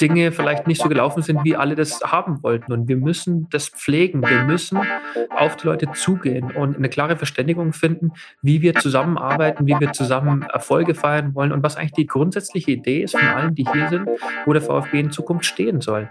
Dinge vielleicht nicht so gelaufen sind, wie alle das haben wollten. Und wir müssen das pflegen. Wir müssen auf die Leute zugehen und eine klare Verständigung finden, wie wir zusammenarbeiten, wie wir zusammen Erfolge feiern wollen und was eigentlich die grundsätzliche Idee ist von allen, die hier sind, wo der VfB in Zukunft stehen soll.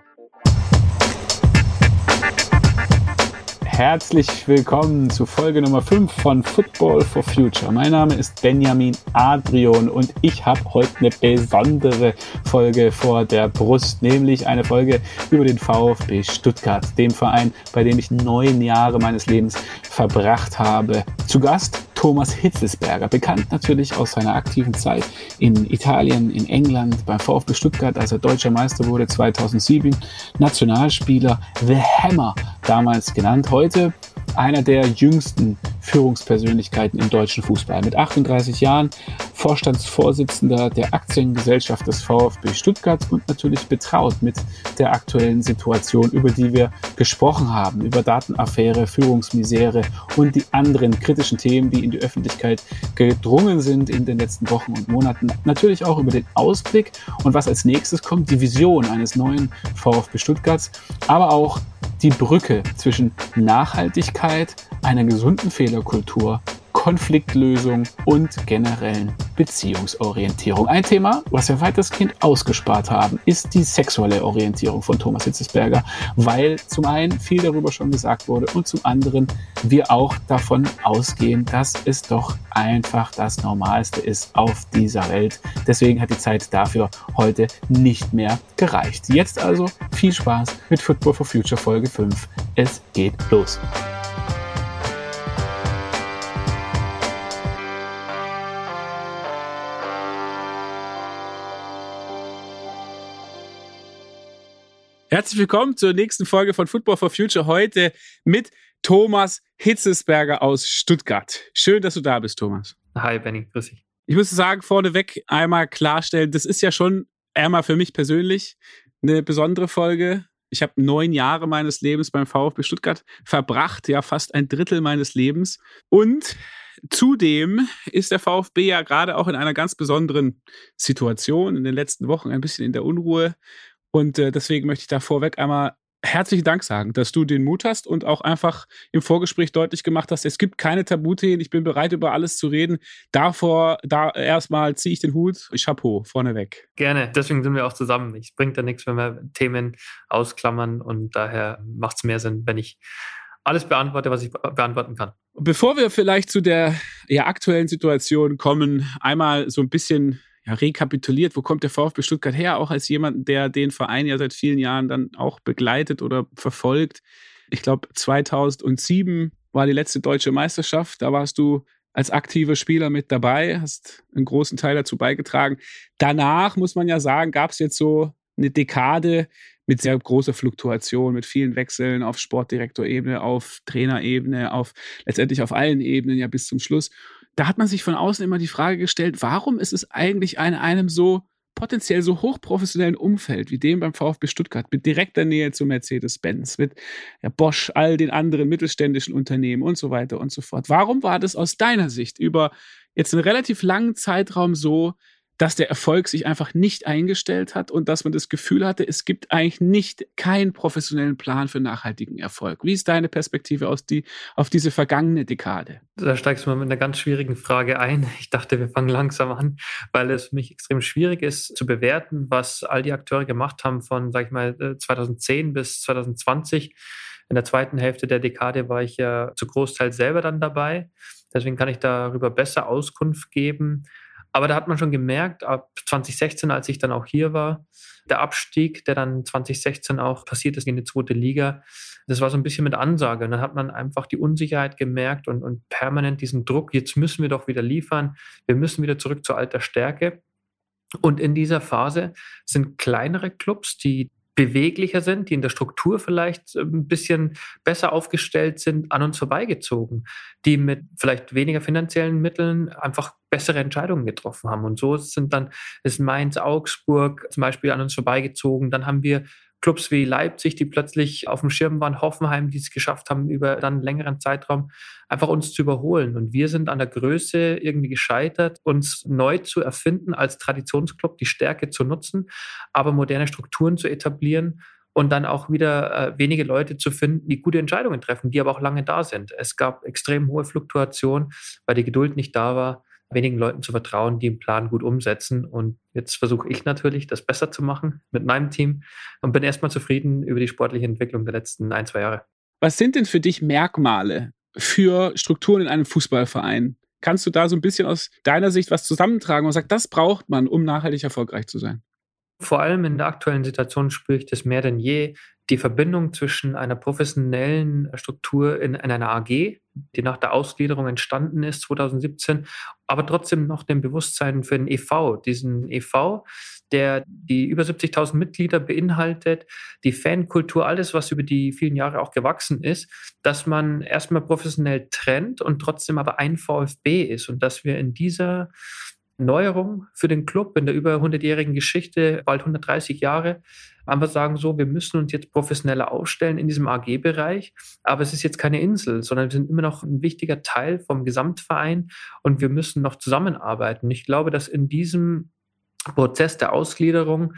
Herzlich willkommen zu Folge Nummer 5 von Football for Future. Mein Name ist Benjamin Adrian und ich habe heute eine besondere Folge vor der Brust, nämlich eine Folge über den VfB Stuttgart, dem Verein, bei dem ich neun Jahre meines Lebens verbracht habe. Zu Gast Thomas Hitzelsberger, bekannt natürlich aus seiner aktiven Zeit in Italien, in England, beim VfB Stuttgart, als er deutscher Meister wurde 2007, Nationalspieler The Hammer damals genannt. Heute einer der jüngsten Führungspersönlichkeiten im deutschen Fußball. Mit 38 Jahren Vorstandsvorsitzender der Aktiengesellschaft des VfB Stuttgart und natürlich betraut mit der aktuellen Situation, über die wir gesprochen haben, über Datenaffäre, Führungsmisere und die anderen kritischen Themen, die in die Öffentlichkeit gedrungen sind in den letzten Wochen und Monaten. Natürlich auch über den Ausblick und was als nächstes kommt, die Vision eines neuen VfB Stuttgarts, aber auch die Brücke zwischen Nachhaltigkeit, einer gesunden Fehlerkultur Konfliktlösung und generellen Beziehungsorientierung. Ein Thema, was wir weitestgehend ausgespart haben, ist die sexuelle Orientierung von Thomas Hitzesberger, weil zum einen viel darüber schon gesagt wurde und zum anderen wir auch davon ausgehen, dass es doch einfach das Normalste ist auf dieser Welt. Deswegen hat die Zeit dafür heute nicht mehr gereicht. Jetzt also viel Spaß mit Football for Future Folge 5. Es geht los. Herzlich willkommen zur nächsten Folge von Football for Future. Heute mit Thomas Hitzesberger aus Stuttgart. Schön, dass du da bist, Thomas. Hi, Benny. Grüß dich. Ich muss sagen, vorneweg einmal klarstellen, das ist ja schon einmal für mich persönlich eine besondere Folge. Ich habe neun Jahre meines Lebens beim VfB Stuttgart verbracht, ja fast ein Drittel meines Lebens. Und Zudem ist der VfB ja gerade auch in einer ganz besonderen Situation, in den letzten Wochen ein bisschen in der Unruhe. Und äh, deswegen möchte ich da vorweg einmal herzlichen Dank sagen, dass du den Mut hast und auch einfach im Vorgespräch deutlich gemacht hast, es gibt keine Tabuthemen, ich bin bereit, über alles zu reden. Davor, da erstmal ziehe ich den Hut, Chapeau, vorneweg. Gerne, deswegen sind wir auch zusammen. Es bringt ja nichts, wenn wir Themen ausklammern und daher macht es mehr Sinn, wenn ich alles beantworte, was ich beantworten kann. Bevor wir vielleicht zu der ja, aktuellen Situation kommen, einmal so ein bisschen ja, rekapituliert, wo kommt der VfB Stuttgart her, auch als jemand, der den Verein ja seit vielen Jahren dann auch begleitet oder verfolgt. Ich glaube, 2007 war die letzte deutsche Meisterschaft. Da warst du als aktiver Spieler mit dabei, hast einen großen Teil dazu beigetragen. Danach, muss man ja sagen, gab es jetzt so eine Dekade mit sehr großer Fluktuation, mit vielen Wechseln auf Sportdirektorebene, auf Trainerebene, auf letztendlich auf allen Ebenen ja bis zum Schluss da hat man sich von außen immer die Frage gestellt, warum ist es eigentlich in einem so potenziell so hochprofessionellen Umfeld wie dem beim VfB Stuttgart mit direkter Nähe zu Mercedes-Benz, mit Bosch, all den anderen mittelständischen Unternehmen und so weiter und so fort. Warum war das aus deiner Sicht über jetzt einen relativ langen Zeitraum so, dass der Erfolg sich einfach nicht eingestellt hat und dass man das Gefühl hatte, es gibt eigentlich nicht keinen professionellen Plan für nachhaltigen Erfolg. Wie ist deine Perspektive aus die, auf diese vergangene Dekade? Da steigst du mal mit einer ganz schwierigen Frage ein. Ich dachte, wir fangen langsam an, weil es für mich extrem schwierig ist zu bewerten, was all die Akteure gemacht haben von, sag ich mal, 2010 äh, bis 2020. In der zweiten Hälfte der Dekade war ich ja zu Großteil selber dann dabei. Deswegen kann ich darüber besser Auskunft geben. Aber da hat man schon gemerkt, ab 2016, als ich dann auch hier war, der Abstieg, der dann 2016 auch passiert ist in die zweite Liga, das war so ein bisschen mit Ansage. Und dann hat man einfach die Unsicherheit gemerkt und, und permanent diesen Druck, jetzt müssen wir doch wieder liefern, wir müssen wieder zurück zur alter Stärke. Und in dieser Phase sind kleinere Clubs, die beweglicher sind, die in der Struktur vielleicht äh, ein bisschen besser aufgestellt sind, an uns vorbeigezogen, die mit vielleicht weniger finanziellen Mitteln einfach bessere Entscheidungen getroffen haben. Und so sind dann ist Mainz, Augsburg zum Beispiel an uns vorbeigezogen. Dann haben wir Clubs wie Leipzig, die plötzlich auf dem Schirm waren, Hoffenheim, die es geschafft haben, über dann einen längeren Zeitraum einfach uns zu überholen. Und wir sind an der Größe irgendwie gescheitert, uns neu zu erfinden als Traditionsclub, die Stärke zu nutzen, aber moderne Strukturen zu etablieren und dann auch wieder äh, wenige Leute zu finden, die gute Entscheidungen treffen, die aber auch lange da sind. Es gab extrem hohe Fluktuation, weil die Geduld nicht da war, wenigen Leuten zu vertrauen, die den Plan gut umsetzen. Und jetzt versuche ich natürlich, das besser zu machen mit meinem Team und bin erstmal zufrieden über die sportliche Entwicklung der letzten ein, zwei Jahre. Was sind denn für dich Merkmale für Strukturen in einem Fußballverein? Kannst du da so ein bisschen aus deiner Sicht was zusammentragen und sagst, das braucht man, um nachhaltig erfolgreich zu sein? Vor allem in der aktuellen Situation spüre ich das mehr denn je. Die Verbindung zwischen einer professionellen Struktur in, in einer AG, die nach der Ausgliederung entstanden ist 2017, aber trotzdem noch dem Bewusstsein für den EV, diesen EV, der die über 70.000 Mitglieder beinhaltet, die Fankultur, alles, was über die vielen Jahre auch gewachsen ist, dass man erstmal professionell trennt und trotzdem aber ein VfB ist und dass wir in dieser Neuerung für den Club in der über 100-jährigen Geschichte, bald 130 Jahre, einfach sagen so, wir müssen uns jetzt professioneller aufstellen in diesem AG-Bereich, aber es ist jetzt keine Insel, sondern wir sind immer noch ein wichtiger Teil vom Gesamtverein und wir müssen noch zusammenarbeiten. Ich glaube, dass in diesem Prozess der Ausgliederung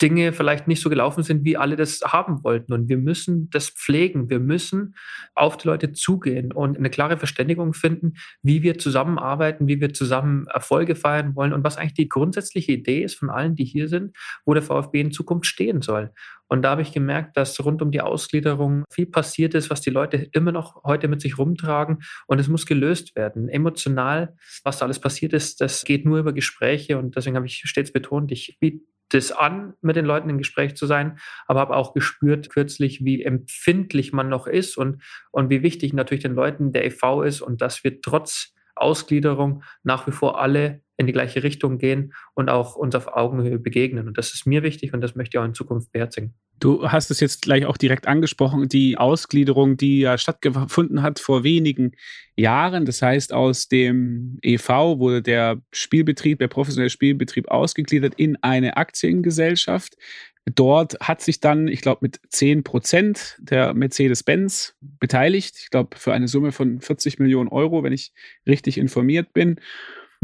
Dinge vielleicht nicht so gelaufen sind, wie alle das haben wollten. Und wir müssen das pflegen. Wir müssen auf die Leute zugehen und eine klare Verständigung finden, wie wir zusammenarbeiten, wie wir zusammen Erfolge feiern wollen und was eigentlich die grundsätzliche Idee ist von allen, die hier sind, wo der VfB in Zukunft stehen soll. Und da habe ich gemerkt, dass rund um die Ausgliederung viel passiert ist, was die Leute immer noch heute mit sich rumtragen. Und es muss gelöst werden. Emotional, was da alles passiert ist, das geht nur über Gespräche. Und deswegen habe ich stets betont, ich biete das an, mit den Leuten im Gespräch zu sein, aber habe auch gespürt kürzlich, wie empfindlich man noch ist und, und wie wichtig natürlich den Leuten der EV ist und dass wir trotz Ausgliederung nach wie vor alle in die gleiche Richtung gehen und auch uns auf Augenhöhe begegnen. Und das ist mir wichtig und das möchte ich auch in Zukunft beherzigen. Du hast es jetzt gleich auch direkt angesprochen, die Ausgliederung, die ja stattgefunden hat vor wenigen Jahren. Das heißt, aus dem EV wurde der Spielbetrieb, der professionelle Spielbetrieb ausgegliedert in eine Aktiengesellschaft. Dort hat sich dann, ich glaube, mit 10 Prozent der Mercedes-Benz beteiligt. Ich glaube, für eine Summe von 40 Millionen Euro, wenn ich richtig informiert bin.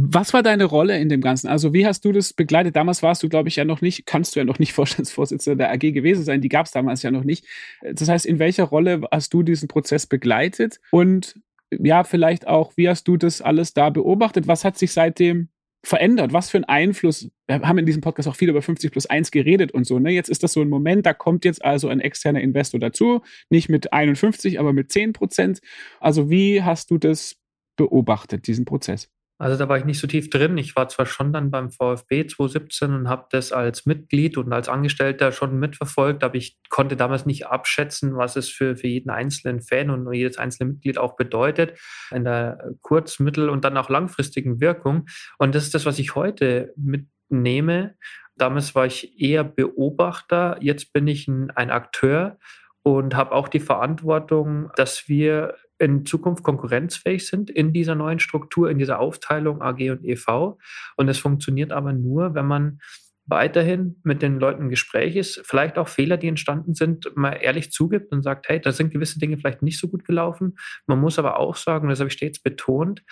Was war deine Rolle in dem Ganzen? Also, wie hast du das begleitet? Damals warst du, glaube ich, ja noch nicht, kannst du ja noch nicht Vorstandsvorsitzender der AG gewesen sein. Die gab es damals ja noch nicht. Das heißt, in welcher Rolle hast du diesen Prozess begleitet? Und ja, vielleicht auch, wie hast du das alles da beobachtet? Was hat sich seitdem verändert? Was für einen Einfluss? Wir haben in diesem Podcast auch viel über 50 plus 1 geredet und so. Ne? Jetzt ist das so ein Moment, da kommt jetzt also ein externer Investor dazu. Nicht mit 51, aber mit 10 Prozent. Also, wie hast du das beobachtet, diesen Prozess? Also da war ich nicht so tief drin. Ich war zwar schon dann beim VfB 2017 und habe das als Mitglied und als Angestellter schon mitverfolgt, aber ich konnte damals nicht abschätzen, was es für, für jeden einzelnen Fan und jedes einzelne Mitglied auch bedeutet in der kurz-, mittel- und dann auch langfristigen Wirkung. Und das ist das, was ich heute mitnehme. Damals war ich eher Beobachter, jetzt bin ich ein, ein Akteur und habe auch die Verantwortung, dass wir in Zukunft konkurrenzfähig sind in dieser neuen Struktur, in dieser Aufteilung AG und EV. Und es funktioniert aber nur, wenn man weiterhin mit den Leuten im Gespräch ist, vielleicht auch Fehler, die entstanden sind, mal ehrlich zugibt und sagt, hey, da sind gewisse Dinge vielleicht nicht so gut gelaufen. Man muss aber auch sagen, das habe ich stets betont,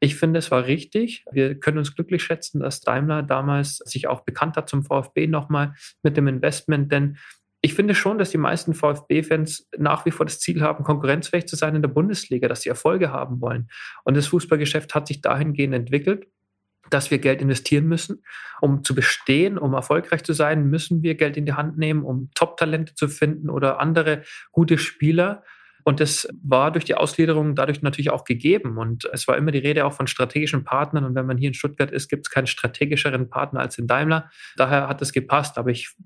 ich finde, es war richtig. Wir können uns glücklich schätzen, dass Daimler damals sich auch bekannt hat zum VfB nochmal mit dem Investment, denn ich finde schon, dass die meisten VfB-Fans nach wie vor das Ziel haben, konkurrenzfähig zu sein in der Bundesliga, dass sie Erfolge haben wollen. Und das Fußballgeschäft hat sich dahingehend entwickelt, dass wir Geld investieren müssen. Um zu bestehen, um erfolgreich zu sein, müssen wir Geld in die Hand nehmen, um Top-Talente zu finden oder andere gute Spieler. Und das war durch die Ausgliederung dadurch natürlich auch gegeben. Und es war immer die Rede auch von strategischen Partnern. Und wenn man hier in Stuttgart ist, gibt es keinen strategischeren Partner als in Daimler. Daher hat es gepasst. Aber ich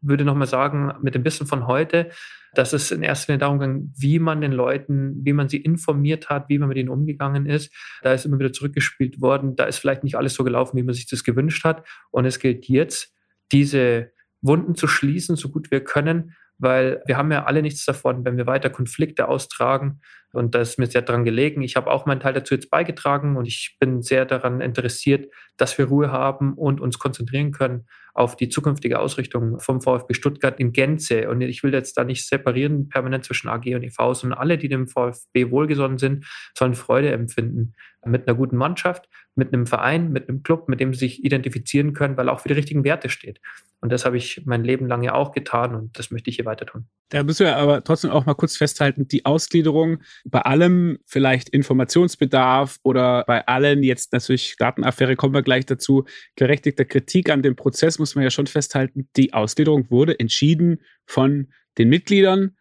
würde nochmal sagen, mit dem Wissen von heute, dass es in erster Linie darum ging, wie man den Leuten, wie man sie informiert hat, wie man mit ihnen umgegangen ist. Da ist immer wieder zurückgespielt worden. Da ist vielleicht nicht alles so gelaufen, wie man sich das gewünscht hat. Und es gilt jetzt, diese Wunden zu schließen, so gut wir können, weil wir haben ja alle nichts davon, wenn wir weiter Konflikte austragen. Und da ist mir sehr daran gelegen. Ich habe auch meinen Teil dazu jetzt beigetragen und ich bin sehr daran interessiert, dass wir Ruhe haben und uns konzentrieren können auf die zukünftige Ausrichtung vom VfB Stuttgart in Gänze. Und ich will jetzt da nicht separieren permanent zwischen AG und EV, sondern alle, die dem VfB wohlgesonnen sind, sollen Freude empfinden mit einer guten Mannschaft, mit einem Verein, mit einem Club, mit dem sie sich identifizieren können, weil auch für die richtigen Werte steht. Und das habe ich mein Leben lang ja auch getan und das möchte ich hier weiter tun. Da müssen wir aber trotzdem auch mal kurz festhalten, die Ausgliederung bei allem vielleicht Informationsbedarf oder bei allen jetzt natürlich Datenaffäre kommen wir gleich dazu, gerechtigter Kritik an dem Prozess muss man ja schon festhalten, die Ausgliederung wurde entschieden von den Mitgliedern.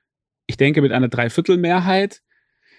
Ich denke mit einer Dreiviertelmehrheit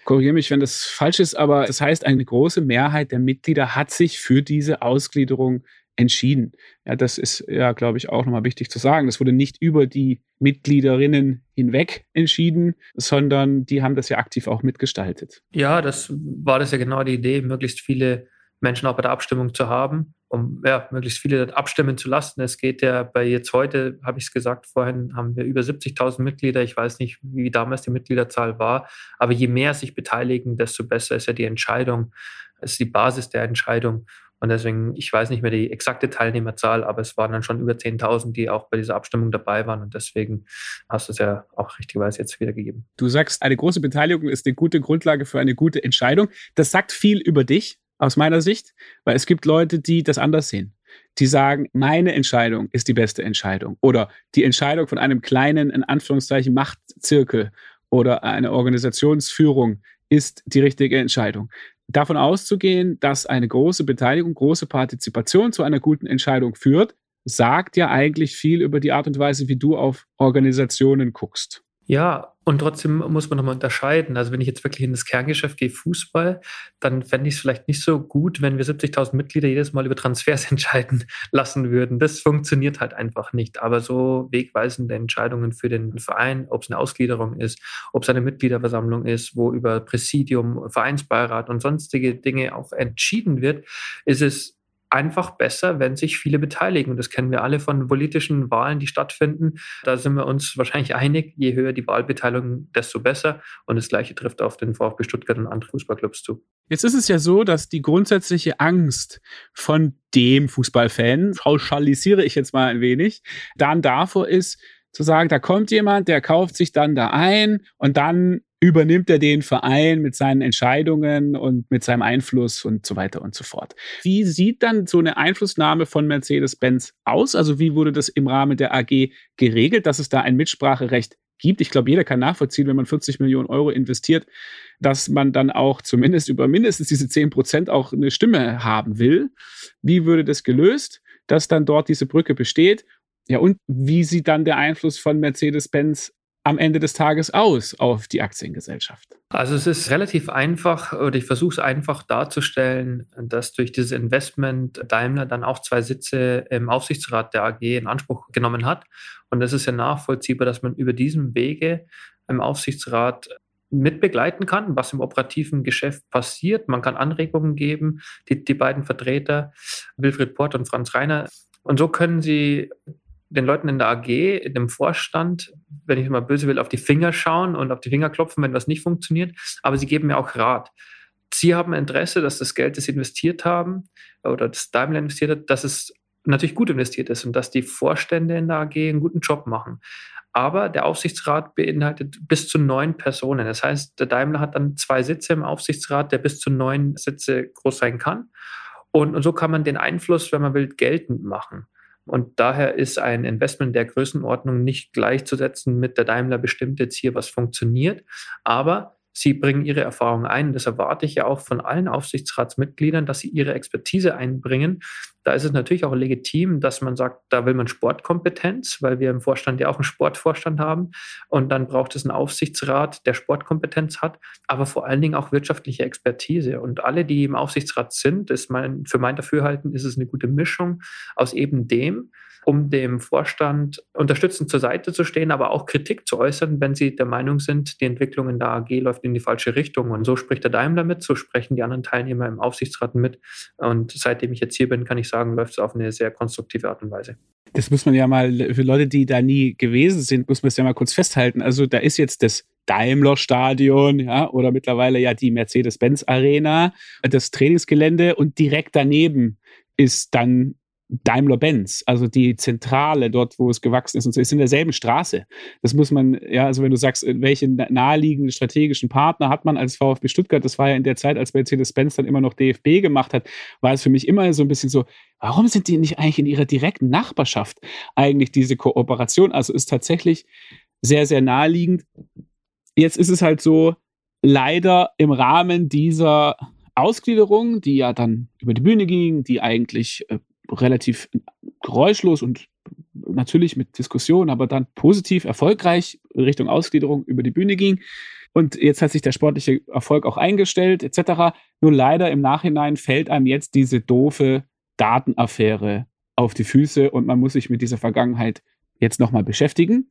korrigiere mich, wenn das falsch ist, aber das heißt, eine große Mehrheit der Mitglieder hat sich für diese Ausgliederung entschieden. Ja, das ist ja, glaube ich, auch nochmal wichtig zu sagen. Das wurde nicht über die Mitgliederinnen hinweg entschieden, sondern die haben das ja aktiv auch mitgestaltet. Ja, das war das ja genau die Idee, möglichst viele Menschen auch bei der Abstimmung zu haben, um ja, möglichst viele abstimmen zu lassen. Es geht ja bei jetzt heute, habe ich es gesagt vorhin, haben wir über 70.000 Mitglieder. Ich weiß nicht, wie damals die Mitgliederzahl war, aber je mehr sich beteiligen, desto besser ist ja die Entscheidung, ist die Basis der Entscheidung. Und deswegen, ich weiß nicht mehr die exakte Teilnehmerzahl, aber es waren dann schon über 10.000, die auch bei dieser Abstimmung dabei waren. Und deswegen hast du es ja auch richtigerweise jetzt wiedergegeben. Du sagst, eine große Beteiligung ist eine gute Grundlage für eine gute Entscheidung. Das sagt viel über dich aus meiner Sicht, weil es gibt Leute, die das anders sehen. Die sagen, meine Entscheidung ist die beste Entscheidung oder die Entscheidung von einem kleinen, in Anführungszeichen, Machtzirkel oder einer Organisationsführung ist die richtige Entscheidung. Davon auszugehen, dass eine große Beteiligung, große Partizipation zu einer guten Entscheidung führt, sagt ja eigentlich viel über die Art und Weise, wie du auf Organisationen guckst. Ja, und trotzdem muss man nochmal unterscheiden. Also wenn ich jetzt wirklich in das Kerngeschäft gehe, Fußball, dann fände ich es vielleicht nicht so gut, wenn wir 70.000 Mitglieder jedes Mal über Transfers entscheiden lassen würden. Das funktioniert halt einfach nicht. Aber so wegweisende Entscheidungen für den Verein, ob es eine Ausgliederung ist, ob es eine Mitgliederversammlung ist, wo über Präsidium, Vereinsbeirat und sonstige Dinge auch entschieden wird, ist es einfach besser, wenn sich viele beteiligen. Und das kennen wir alle von politischen Wahlen, die stattfinden. Da sind wir uns wahrscheinlich einig, je höher die Wahlbeteiligung, desto besser. Und das Gleiche trifft auf den VfB Stuttgart und andere Fußballclubs zu. Jetzt ist es ja so, dass die grundsätzliche Angst von dem Fußballfan, pauschalisiere ich jetzt mal ein wenig, dann davor ist, zu sagen, da kommt jemand, der kauft sich dann da ein und dann übernimmt er den Verein mit seinen Entscheidungen und mit seinem Einfluss und so weiter und so fort. Wie sieht dann so eine Einflussnahme von Mercedes-Benz aus? Also wie wurde das im Rahmen der AG geregelt, dass es da ein Mitspracherecht gibt? Ich glaube, jeder kann nachvollziehen, wenn man 40 Millionen Euro investiert, dass man dann auch zumindest über mindestens diese 10 Prozent auch eine Stimme haben will. Wie würde das gelöst, dass dann dort diese Brücke besteht? Ja, und wie sieht dann der Einfluss von Mercedes-Benz am Ende des Tages aus auf die Aktiengesellschaft? Also es ist relativ einfach oder ich versuche es einfach darzustellen, dass durch dieses Investment Daimler dann auch zwei Sitze im Aufsichtsrat der AG in Anspruch genommen hat. Und es ist ja nachvollziehbar, dass man über diesen Wege im Aufsichtsrat mitbegleiten kann, was im operativen Geschäft passiert. Man kann Anregungen geben, die, die beiden Vertreter, Wilfried Port und Franz Reiner. Und so können sie den Leuten in der AG, in dem Vorstand, wenn ich mal böse will, auf die Finger schauen und auf die Finger klopfen, wenn was nicht funktioniert. Aber sie geben mir auch Rat. Sie haben Interesse, dass das Geld, das sie investiert haben oder das Daimler investiert hat, dass es natürlich gut investiert ist und dass die Vorstände in der AG einen guten Job machen. Aber der Aufsichtsrat beinhaltet bis zu neun Personen. Das heißt, der Daimler hat dann zwei Sitze im Aufsichtsrat, der bis zu neun Sitze groß sein kann. Und, und so kann man den Einfluss, wenn man will, geltend machen. Und daher ist ein Investment der Größenordnung nicht gleichzusetzen mit der Daimler bestimmt jetzt hier, was funktioniert. Aber Sie bringen ihre Erfahrungen ein. Das erwarte ich ja auch von allen Aufsichtsratsmitgliedern, dass sie ihre Expertise einbringen. Da ist es natürlich auch legitim, dass man sagt, da will man Sportkompetenz, weil wir im Vorstand ja auch einen Sportvorstand haben. Und dann braucht es einen Aufsichtsrat, der Sportkompetenz hat, aber vor allen Dingen auch wirtschaftliche Expertise. Und alle, die im Aufsichtsrat sind, ist mein, für mein Dafürhalten ist es eine gute Mischung aus eben dem, um dem Vorstand unterstützend zur Seite zu stehen, aber auch Kritik zu äußern, wenn sie der Meinung sind, die Entwicklung in der AG läuft in die falsche Richtung. Und so spricht der Daimler mit, so sprechen die anderen Teilnehmer im Aufsichtsrat mit. Und seitdem ich jetzt hier bin, kann ich sagen, läuft es auf eine sehr konstruktive Art und Weise. Das muss man ja mal, für Leute, die da nie gewesen sind, muss man es ja mal kurz festhalten. Also da ist jetzt das Daimler-Stadion, ja, oder mittlerweile ja die Mercedes-Benz-Arena, das Trainingsgelände und direkt daneben ist dann Daimler-Benz, also die Zentrale dort, wo es gewachsen ist und so, ist in derselben Straße. Das muss man, ja, also wenn du sagst, welche naheliegenden strategischen Partner hat man als VfB Stuttgart, das war ja in der Zeit, als Mercedes-Benz dann immer noch DFB gemacht hat, war es für mich immer so ein bisschen so, warum sind die nicht eigentlich in ihrer direkten Nachbarschaft eigentlich diese Kooperation? Also ist tatsächlich sehr, sehr naheliegend. Jetzt ist es halt so, leider im Rahmen dieser Ausgliederung, die ja dann über die Bühne ging, die eigentlich äh, relativ geräuschlos und natürlich mit Diskussion, aber dann positiv erfolgreich Richtung Ausgliederung über die Bühne ging. Und jetzt hat sich der sportliche Erfolg auch eingestellt, etc. Nur leider im Nachhinein fällt einem jetzt diese doofe Datenaffäre auf die Füße und man muss sich mit dieser Vergangenheit jetzt nochmal beschäftigen.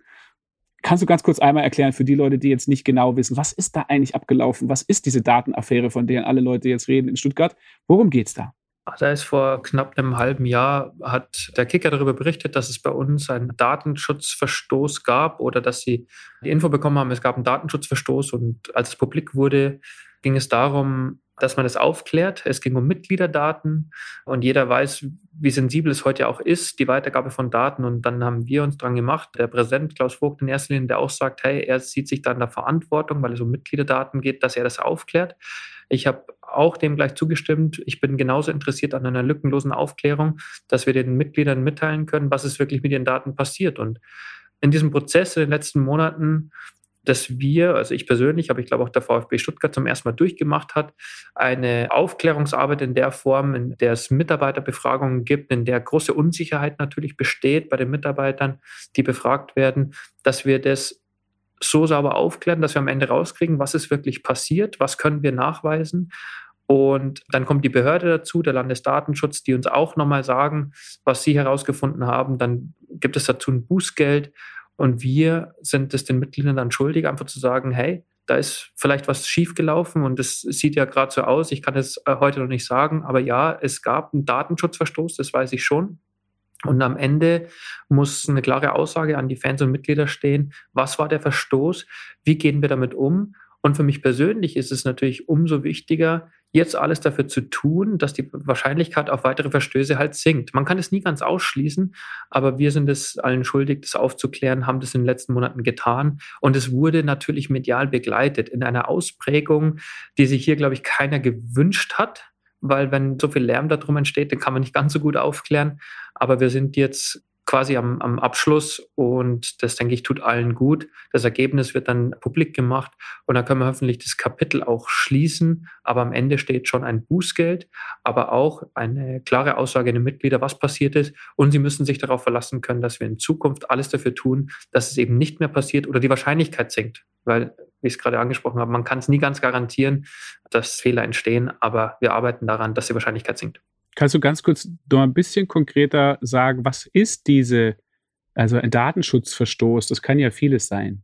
Kannst du ganz kurz einmal erklären für die Leute, die jetzt nicht genau wissen, was ist da eigentlich abgelaufen? Was ist diese Datenaffäre, von der alle Leute jetzt reden in Stuttgart? Worum geht es da? Da ist vor knapp einem halben Jahr, hat der Kicker darüber berichtet, dass es bei uns einen Datenschutzverstoß gab oder dass sie die Info bekommen haben, es gab einen Datenschutzverstoß und als es publik wurde, ging es darum, dass man das aufklärt. Es ging um Mitgliederdaten und jeder weiß, wie sensibel es heute auch ist, die Weitergabe von Daten. Und dann haben wir uns dran gemacht, der Präsident Klaus Vogt in erster Linie, der auch sagt, hey, er sieht sich da in der Verantwortung, weil es um Mitgliederdaten geht, dass er das aufklärt. Ich habe auch dem gleich zugestimmt. Ich bin genauso interessiert an einer lückenlosen Aufklärung, dass wir den Mitgliedern mitteilen können, was ist wirklich mit ihren Daten passiert. Und in diesem Prozess in den letzten Monaten dass wir, also ich persönlich, aber ich glaube auch der VfB Stuttgart zum ersten Mal durchgemacht hat, eine Aufklärungsarbeit in der Form, in der es Mitarbeiterbefragungen gibt, in der große Unsicherheit natürlich besteht bei den Mitarbeitern, die befragt werden, dass wir das so sauber aufklären, dass wir am Ende rauskriegen, was ist wirklich passiert, was können wir nachweisen. Und dann kommt die Behörde dazu, der Landesdatenschutz, die uns auch nochmal sagen, was sie herausgefunden haben. Dann gibt es dazu ein Bußgeld. Und wir sind es den Mitgliedern dann schuldig, einfach zu sagen, hey, da ist vielleicht was schiefgelaufen und es sieht ja gerade so aus. Ich kann es äh, heute noch nicht sagen, aber ja, es gab einen Datenschutzverstoß, das weiß ich schon. Und am Ende muss eine klare Aussage an die Fans und Mitglieder stehen. Was war der Verstoß? Wie gehen wir damit um? Und für mich persönlich ist es natürlich umso wichtiger, jetzt alles dafür zu tun, dass die Wahrscheinlichkeit auf weitere Verstöße halt sinkt. Man kann es nie ganz ausschließen, aber wir sind es allen schuldig, das aufzuklären, haben das in den letzten Monaten getan. Und es wurde natürlich medial begleitet in einer Ausprägung, die sich hier, glaube ich, keiner gewünscht hat. Weil wenn so viel Lärm darum entsteht, dann kann man nicht ganz so gut aufklären. Aber wir sind jetzt quasi am, am Abschluss und das, denke ich, tut allen gut. Das Ergebnis wird dann publik gemacht und dann können wir hoffentlich das Kapitel auch schließen. Aber am Ende steht schon ein Bußgeld, aber auch eine klare Aussage an die Mitglieder, was passiert ist. Und sie müssen sich darauf verlassen können, dass wir in Zukunft alles dafür tun, dass es eben nicht mehr passiert oder die Wahrscheinlichkeit sinkt. Weil, wie ich es gerade angesprochen habe, man kann es nie ganz garantieren, dass Fehler entstehen, aber wir arbeiten daran, dass die Wahrscheinlichkeit sinkt. Kannst du ganz kurz noch ein bisschen konkreter sagen, was ist diese, also ein Datenschutzverstoß? Das kann ja vieles sein.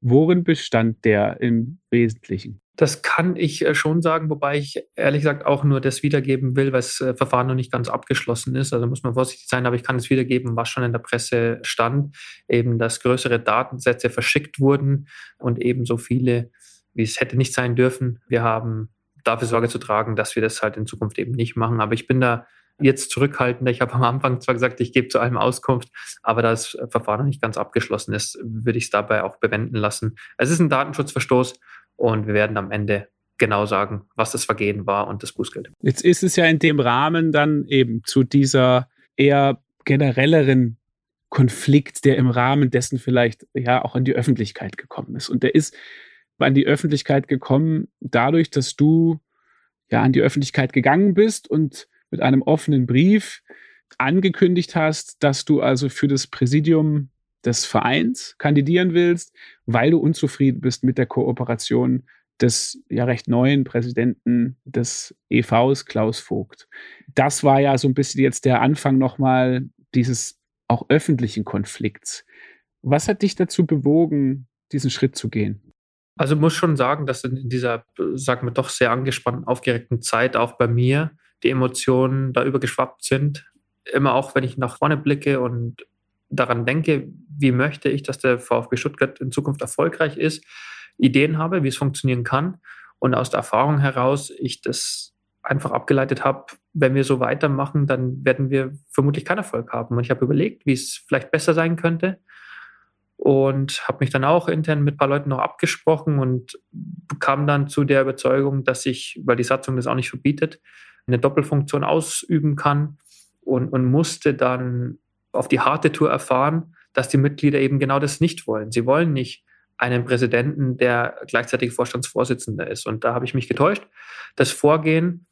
Worin bestand der im Wesentlichen? Das kann ich äh, schon sagen, wobei ich ehrlich gesagt auch nur das wiedergeben will, weil das äh, Verfahren noch nicht ganz abgeschlossen ist. Also muss man vorsichtig sein, aber ich kann es wiedergeben, was schon in der Presse stand, eben dass größere Datensätze verschickt wurden und ebenso viele, wie es hätte nicht sein dürfen. Wir haben dafür Sorge zu tragen, dass wir das halt in Zukunft eben nicht machen. Aber ich bin da jetzt zurückhaltender. Ich habe am Anfang zwar gesagt, ich gebe zu allem Auskunft, aber da das Verfahren noch nicht ganz abgeschlossen ist, würde ich es dabei auch bewenden lassen. Es ist ein Datenschutzverstoß und wir werden am Ende genau sagen, was das Vergehen war und das Bußgeld. Jetzt ist es ja in dem Rahmen dann eben zu dieser eher generelleren Konflikt, der im Rahmen dessen vielleicht ja auch in die Öffentlichkeit gekommen ist. Und der ist an die Öffentlichkeit gekommen, dadurch, dass du ja an die Öffentlichkeit gegangen bist und mit einem offenen Brief angekündigt hast, dass du also für das Präsidium des Vereins kandidieren willst, weil du unzufrieden bist mit der Kooperation des ja recht neuen Präsidenten des EVs, Klaus Vogt. Das war ja so ein bisschen jetzt der Anfang nochmal dieses auch öffentlichen Konflikts. Was hat dich dazu bewogen, diesen Schritt zu gehen? Also muss schon sagen, dass in dieser, sagen wir doch sehr angespannten, aufgeregten Zeit auch bei mir die Emotionen da übergeschwappt sind. Immer auch, wenn ich nach vorne blicke und daran denke, wie möchte ich, dass der VfB Stuttgart in Zukunft erfolgreich ist, Ideen habe, wie es funktionieren kann und aus der Erfahrung heraus ich das einfach abgeleitet habe, wenn wir so weitermachen, dann werden wir vermutlich keinen Erfolg haben. Und ich habe überlegt, wie es vielleicht besser sein könnte und habe mich dann auch intern mit ein paar Leuten noch abgesprochen und kam dann zu der Überzeugung, dass ich, weil die Satzung das auch nicht verbietet, eine Doppelfunktion ausüben kann und, und musste dann auf die harte Tour erfahren, dass die Mitglieder eben genau das nicht wollen. Sie wollen nicht einen Präsidenten, der gleichzeitig Vorstandsvorsitzender ist. Und da habe ich mich getäuscht. Das Vorgehen,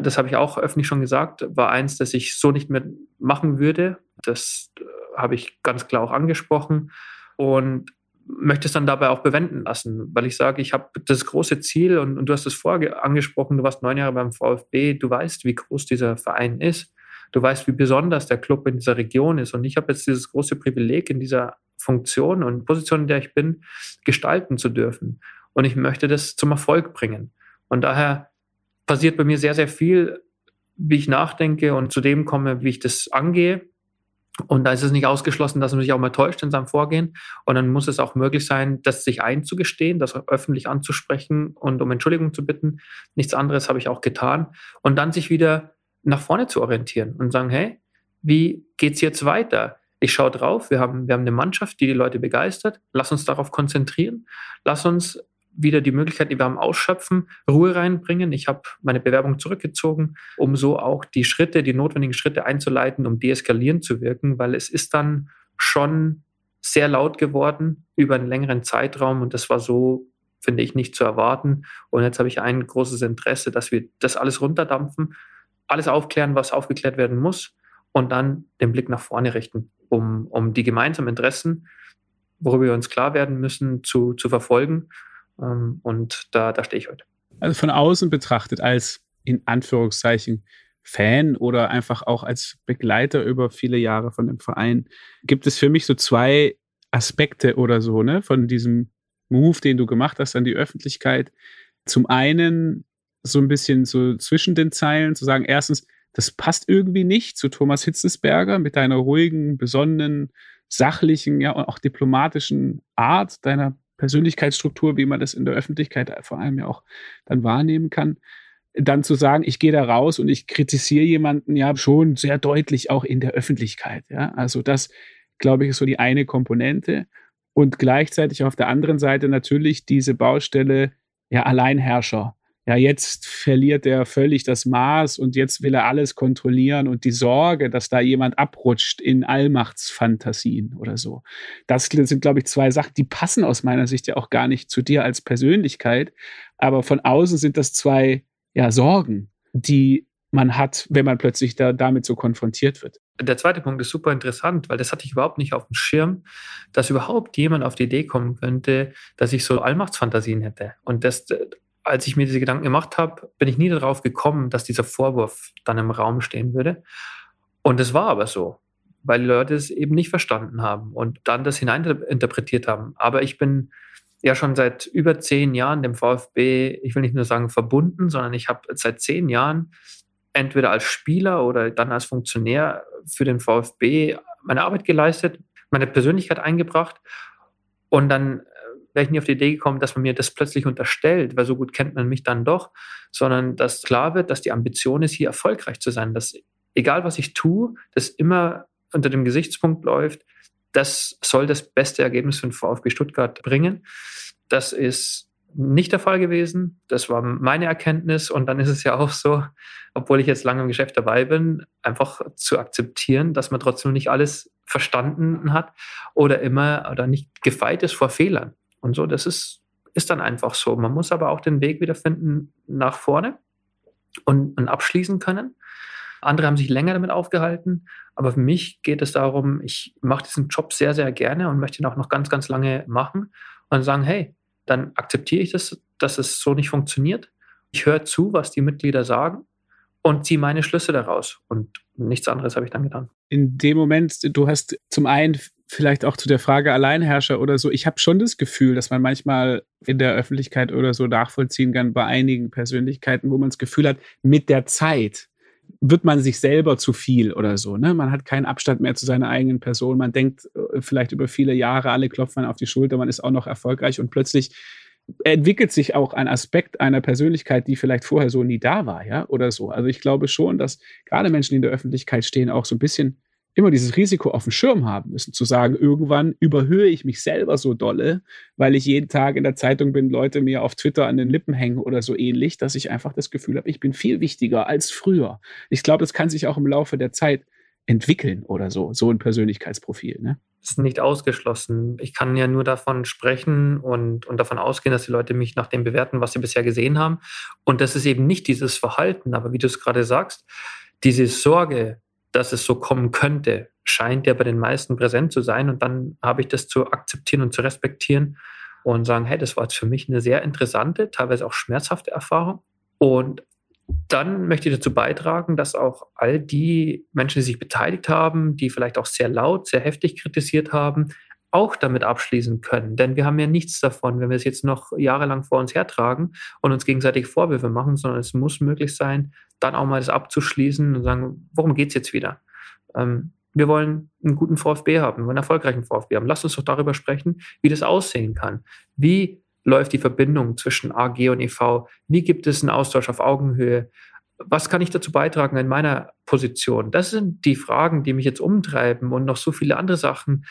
das habe ich auch öffentlich schon gesagt, war eins, das ich so nicht mehr machen würde. Das äh, habe ich ganz klar auch angesprochen und möchte es dann dabei auch bewenden lassen, weil ich sage, ich habe das große Ziel und, und du hast es vorher angesprochen, du warst neun Jahre beim VfB, du weißt, wie groß dieser Verein ist, du weißt, wie besonders der Club in dieser Region ist und ich habe jetzt dieses große Privileg in dieser Funktion und Position, in der ich bin, gestalten zu dürfen und ich möchte das zum Erfolg bringen und daher passiert bei mir sehr, sehr viel, wie ich nachdenke und zu dem komme, wie ich das angehe und da ist es nicht ausgeschlossen, dass man sich auch mal täuscht in seinem Vorgehen. Und dann muss es auch möglich sein, das sich einzugestehen, das öffentlich anzusprechen und um Entschuldigung zu bitten. Nichts anderes habe ich auch getan. Und dann sich wieder nach vorne zu orientieren und sagen, hey, wie geht's jetzt weiter? Ich schaue drauf, wir haben, wir haben eine Mannschaft, die die Leute begeistert. Lass uns darauf konzentrieren. Lass uns wieder die Möglichkeit, die wir haben, ausschöpfen, Ruhe reinbringen. Ich habe meine Bewerbung zurückgezogen, um so auch die Schritte, die notwendigen Schritte einzuleiten, um deeskalierend zu wirken, weil es ist dann schon sehr laut geworden über einen längeren Zeitraum und das war so, finde ich, nicht zu erwarten. Und jetzt habe ich ein großes Interesse, dass wir das alles runterdampfen, alles aufklären, was aufgeklärt werden muss und dann den Blick nach vorne richten, um, um die gemeinsamen Interessen, worüber wir uns klar werden müssen, zu, zu verfolgen ähm, und da, da stehe ich heute. Also von außen betrachtet als in Anführungszeichen Fan oder einfach auch als Begleiter über viele Jahre von dem Verein, gibt es für mich so zwei Aspekte oder so, ne, von diesem Move, den du gemacht hast an die Öffentlichkeit. Zum einen so ein bisschen so zwischen den Zeilen zu sagen, erstens, das passt irgendwie nicht zu Thomas Hitzensberger mit deiner ruhigen, besonnenen, sachlichen, ja auch diplomatischen Art, deiner Persönlichkeitsstruktur, wie man das in der Öffentlichkeit vor allem ja auch dann wahrnehmen kann, dann zu sagen, ich gehe da raus und ich kritisiere jemanden ja schon sehr deutlich auch in der Öffentlichkeit. Ja, also das, glaube ich, ist so die eine Komponente. Und gleichzeitig auf der anderen Seite natürlich diese Baustelle, ja, Alleinherrscher ja, jetzt verliert er völlig das Maß und jetzt will er alles kontrollieren und die Sorge, dass da jemand abrutscht in Allmachtsfantasien oder so. Das sind, glaube ich, zwei Sachen, die passen aus meiner Sicht ja auch gar nicht zu dir als Persönlichkeit. Aber von außen sind das zwei, ja, Sorgen, die man hat, wenn man plötzlich da, damit so konfrontiert wird. Der zweite Punkt ist super interessant, weil das hatte ich überhaupt nicht auf dem Schirm, dass überhaupt jemand auf die Idee kommen könnte, dass ich so Allmachtsfantasien hätte. Und das, als ich mir diese Gedanken gemacht habe, bin ich nie darauf gekommen, dass dieser Vorwurf dann im Raum stehen würde. Und es war aber so, weil die Leute es eben nicht verstanden haben und dann das hineininterpretiert haben. Aber ich bin ja schon seit über zehn Jahren dem VfB, ich will nicht nur sagen verbunden, sondern ich habe seit zehn Jahren entweder als Spieler oder dann als Funktionär für den VfB meine Arbeit geleistet, meine Persönlichkeit eingebracht und dann wäre ich nie auf die Idee gekommen, dass man mir das plötzlich unterstellt, weil so gut kennt man mich dann doch, sondern dass klar wird, dass die Ambition ist, hier erfolgreich zu sein, dass egal was ich tue, das immer unter dem Gesichtspunkt läuft, das soll das beste Ergebnis für den VfB Stuttgart bringen. Das ist nicht der Fall gewesen. Das war meine Erkenntnis. Und dann ist es ja auch so, obwohl ich jetzt lange im Geschäft dabei bin, einfach zu akzeptieren, dass man trotzdem nicht alles verstanden hat oder immer oder nicht gefeit ist vor Fehlern. Und so, das ist, ist dann einfach so. Man muss aber auch den Weg wiederfinden nach vorne und, und abschließen können. Andere haben sich länger damit aufgehalten, aber für mich geht es darum, ich mache diesen Job sehr, sehr gerne und möchte ihn auch noch ganz, ganz lange machen und sagen, hey, dann akzeptiere ich das, dass es so nicht funktioniert. Ich höre zu, was die Mitglieder sagen und ziehe meine Schlüsse daraus. Und nichts anderes habe ich dann getan. In dem Moment, du hast zum einen vielleicht auch zu der Frage Alleinherrscher oder so. Ich habe schon das Gefühl, dass man manchmal in der Öffentlichkeit oder so nachvollziehen kann bei einigen Persönlichkeiten, wo man das Gefühl hat, mit der Zeit wird man sich selber zu viel oder so. Ne? Man hat keinen Abstand mehr zu seiner eigenen Person. Man denkt äh, vielleicht über viele Jahre, alle klopfen auf die Schulter, man ist auch noch erfolgreich und plötzlich entwickelt sich auch ein Aspekt einer Persönlichkeit, die vielleicht vorher so nie da war, ja, oder so. Also ich glaube schon, dass gerade Menschen, die in der Öffentlichkeit stehen, auch so ein bisschen immer dieses Risiko auf dem Schirm haben müssen, zu sagen, irgendwann überhöhe ich mich selber so dolle, weil ich jeden Tag in der Zeitung bin, Leute mir auf Twitter an den Lippen hängen oder so ähnlich, dass ich einfach das Gefühl habe, ich bin viel wichtiger als früher. Ich glaube, das kann sich auch im Laufe der Zeit entwickeln oder so, so ein Persönlichkeitsprofil. Ne? ist nicht ausgeschlossen. Ich kann ja nur davon sprechen und, und davon ausgehen, dass die Leute mich nach dem bewerten, was sie bisher gesehen haben. Und das ist eben nicht dieses Verhalten, aber wie du es gerade sagst, diese Sorge, dass es so kommen könnte, scheint ja bei den meisten präsent zu sein. Und dann habe ich das zu akzeptieren und zu respektieren und sagen, hey, das war jetzt für mich eine sehr interessante, teilweise auch schmerzhafte Erfahrung. Und dann möchte ich dazu beitragen, dass auch all die Menschen, die sich beteiligt haben, die vielleicht auch sehr laut, sehr heftig kritisiert haben, auch damit abschließen können. Denn wir haben ja nichts davon, wenn wir es jetzt noch jahrelang vor uns hertragen und uns gegenseitig Vorwürfe machen, sondern es muss möglich sein, dann auch mal das abzuschließen und sagen, worum geht es jetzt wieder? Ähm, wir wollen einen guten VfB haben, einen erfolgreichen VfB haben. Lasst uns doch darüber sprechen, wie das aussehen kann. Wie läuft die Verbindung zwischen AG und EV? Wie gibt es einen Austausch auf Augenhöhe? Was kann ich dazu beitragen in meiner Position? Das sind die Fragen, die mich jetzt umtreiben und noch so viele andere Sachen,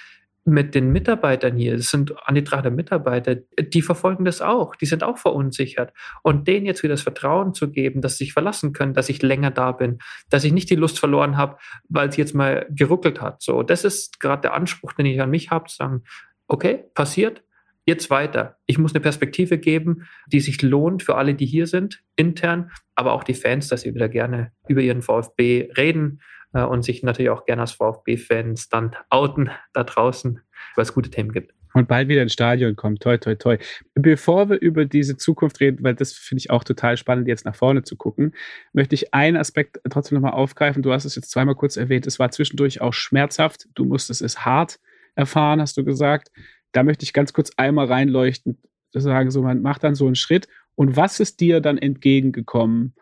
mit den Mitarbeitern hier, es sind an die 300 Mitarbeiter, die verfolgen das auch, die sind auch verunsichert. Und denen jetzt wieder das Vertrauen zu geben, dass sie sich verlassen können, dass ich länger da bin, dass ich nicht die Lust verloren habe, weil es jetzt mal geruckelt hat. So, das ist gerade der Anspruch, den ich an mich habe, zu sagen, okay, passiert, jetzt weiter. Ich muss eine Perspektive geben, die sich lohnt für alle, die hier sind, intern, aber auch die Fans, dass sie wieder gerne über ihren VfB reden äh, und sich natürlich auch gerne als VfB-Fans dann outen da draußen, weil es gute Themen gibt. Und bald wieder ins Stadion kommt. Toi, toi, toi. Bevor wir über diese Zukunft reden, weil das finde ich auch total spannend, jetzt nach vorne zu gucken, möchte ich einen Aspekt trotzdem nochmal aufgreifen. Du hast es jetzt zweimal kurz erwähnt. Es war zwischendurch auch schmerzhaft. Du musstest es hart erfahren, hast du gesagt. Da möchte ich ganz kurz einmal reinleuchten, sagen, so, man macht dann so einen Schritt. Und was ist dir dann entgegengekommen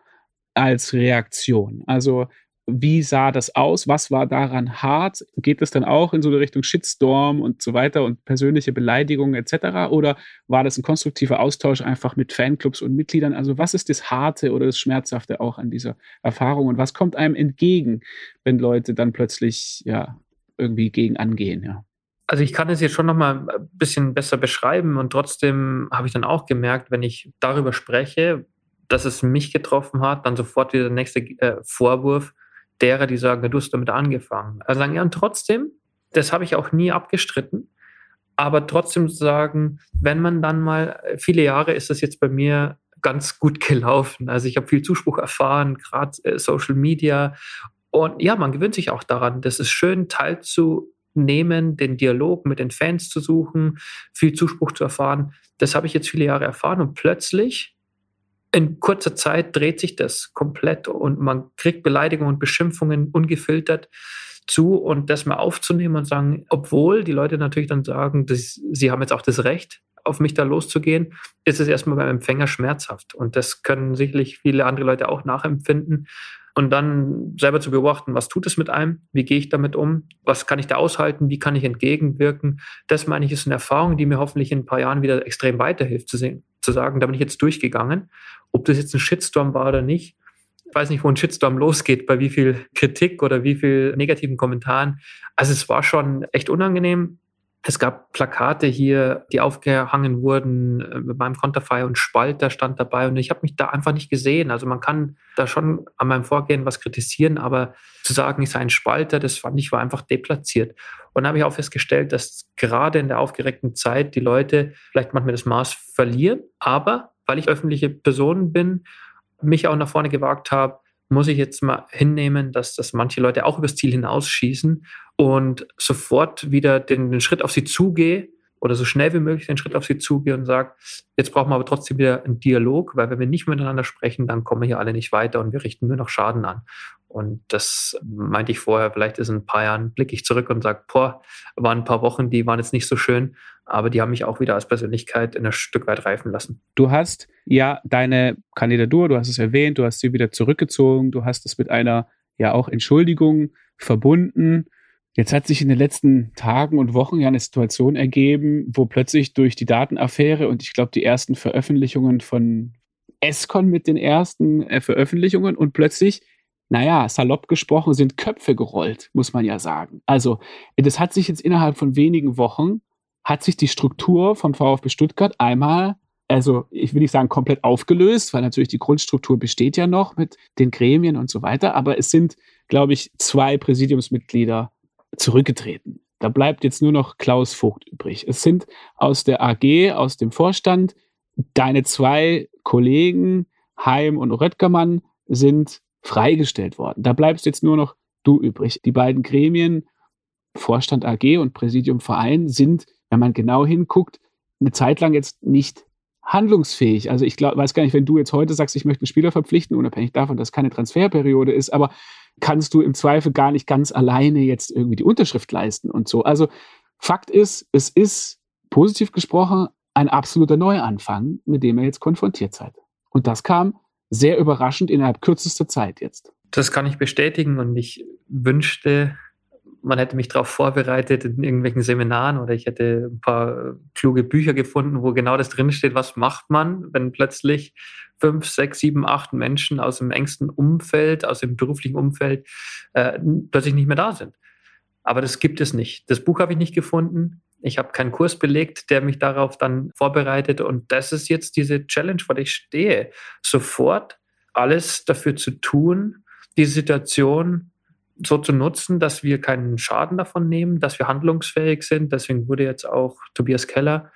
als Reaktion? Also, wie sah das aus? Was war daran hart? Geht es dann auch in so eine Richtung Shitstorm und so weiter und persönliche Beleidigungen etc.? Oder war das ein konstruktiver Austausch einfach mit Fanclubs und Mitgliedern? Also was ist das Harte oder das Schmerzhafte auch an dieser Erfahrung und was kommt einem entgegen, wenn Leute dann plötzlich ja irgendwie gegen angehen? Ja. Also ich kann es jetzt schon noch mal ein bisschen besser beschreiben und trotzdem habe ich dann auch gemerkt, wenn ich darüber spreche, dass es mich getroffen hat, dann sofort wieder der nächste äh, Vorwurf, derer, die sagen, du hast damit angefangen. Also sagen, ja, und trotzdem, das habe ich auch nie abgestritten, aber trotzdem sagen, wenn man dann mal, viele Jahre ist das jetzt bei mir ganz gut gelaufen. Also ich habe viel Zuspruch erfahren, gerade äh, Social Media. Und ja, man gewöhnt sich auch daran. Das ist schön, teilzunehmen, den Dialog mit den Fans zu suchen, viel Zuspruch zu erfahren. Das habe ich jetzt viele Jahre erfahren und plötzlich in kurzer Zeit dreht sich das komplett und man kriegt Beleidigungen und Beschimpfungen ungefiltert zu und das mal aufzunehmen und sagen, obwohl die Leute natürlich dann sagen, dass sie haben jetzt auch das Recht, auf mich da loszugehen, ist es erstmal beim Empfänger schmerzhaft. Und das können sicherlich viele andere Leute auch nachempfinden. Und dann selber zu beobachten, was tut es mit einem? Wie gehe ich damit um? Was kann ich da aushalten? Wie kann ich entgegenwirken? Das meine ich, ist eine Erfahrung, die mir hoffentlich in ein paar Jahren wieder extrem weiterhilft, zu, sehen, zu sagen, da bin ich jetzt durchgegangen ob das jetzt ein Shitstorm war oder nicht, ich weiß nicht, wo ein Shitstorm losgeht, bei wie viel Kritik oder wie viel negativen Kommentaren. Also es war schon echt unangenehm. Es gab Plakate hier, die aufgehangen wurden äh, mit meinem Konterfei und Spalter stand dabei und ich habe mich da einfach nicht gesehen. Also man kann da schon an meinem Vorgehen was kritisieren, aber zu sagen, ich sei ein Spalter, das fand ich war einfach deplatziert. Und habe ich auch festgestellt, dass gerade in der aufgeregten Zeit die Leute vielleicht manchmal das Maß verlieren, aber weil ich öffentliche Person bin, mich auch nach vorne gewagt habe, muss ich jetzt mal hinnehmen, dass das manche Leute auch übers Ziel hinausschießen und sofort wieder den, den Schritt auf sie zugehe oder so schnell wie möglich den Schritt auf sie zugehe und sage, jetzt brauchen wir aber trotzdem wieder einen Dialog, weil wenn wir nicht miteinander sprechen, dann kommen wir hier alle nicht weiter und wir richten nur noch Schaden an. Und das meinte ich vorher, vielleicht ist in ein paar Jahren, blicke ich zurück und sage, boah, waren ein paar Wochen, die waren jetzt nicht so schön, aber die haben mich auch wieder als Persönlichkeit in ein Stück weit reifen lassen. Du hast ja deine Kandidatur, du hast es erwähnt, du hast sie wieder zurückgezogen, du hast es mit einer ja auch Entschuldigung verbunden. Jetzt hat sich in den letzten Tagen und Wochen ja eine Situation ergeben, wo plötzlich durch die Datenaffäre und ich glaube die ersten Veröffentlichungen von Escon mit den ersten äh, Veröffentlichungen und plötzlich, naja, salopp gesprochen, sind Köpfe gerollt, muss man ja sagen. Also das hat sich jetzt innerhalb von wenigen Wochen, hat sich die Struktur vom VfB Stuttgart einmal also ich will nicht sagen komplett aufgelöst, weil natürlich die Grundstruktur besteht ja noch mit den Gremien und so weiter, aber es sind, glaube ich, zwei Präsidiumsmitglieder zurückgetreten. Da bleibt jetzt nur noch Klaus Vogt übrig. Es sind aus der AG, aus dem Vorstand, deine zwei Kollegen, Heim und Röttgermann, sind freigestellt worden. Da bleibst jetzt nur noch du übrig. Die beiden Gremien, Vorstand AG und Präsidium Verein, sind, wenn man genau hinguckt, eine Zeit lang jetzt nicht handlungsfähig. Also ich glaub, weiß gar nicht, wenn du jetzt heute sagst, ich möchte einen Spieler verpflichten, unabhängig davon, dass keine Transferperiode ist, aber kannst du im Zweifel gar nicht ganz alleine jetzt irgendwie die Unterschrift leisten und so. Also Fakt ist, es ist positiv gesprochen ein absoluter Neuanfang, mit dem er jetzt konfrontiert seid. Und das kam sehr überraschend innerhalb kürzester Zeit jetzt. Das kann ich bestätigen und ich wünschte, man hätte mich darauf vorbereitet in irgendwelchen Seminaren oder ich hätte ein paar kluge Bücher gefunden, wo genau das drinsteht, was macht man, wenn plötzlich fünf, sechs, sieben, acht Menschen aus dem engsten Umfeld, aus dem beruflichen Umfeld äh, plötzlich nicht mehr da sind. Aber das gibt es nicht. Das Buch habe ich nicht gefunden. Ich habe keinen Kurs belegt, der mich darauf dann vorbereitet. Und das ist jetzt diese Challenge, vor der ich stehe. Sofort alles dafür zu tun, die Situation so zu nutzen, dass wir keinen Schaden davon nehmen, dass wir handlungsfähig sind. Deswegen wurde jetzt auch Tobias Keller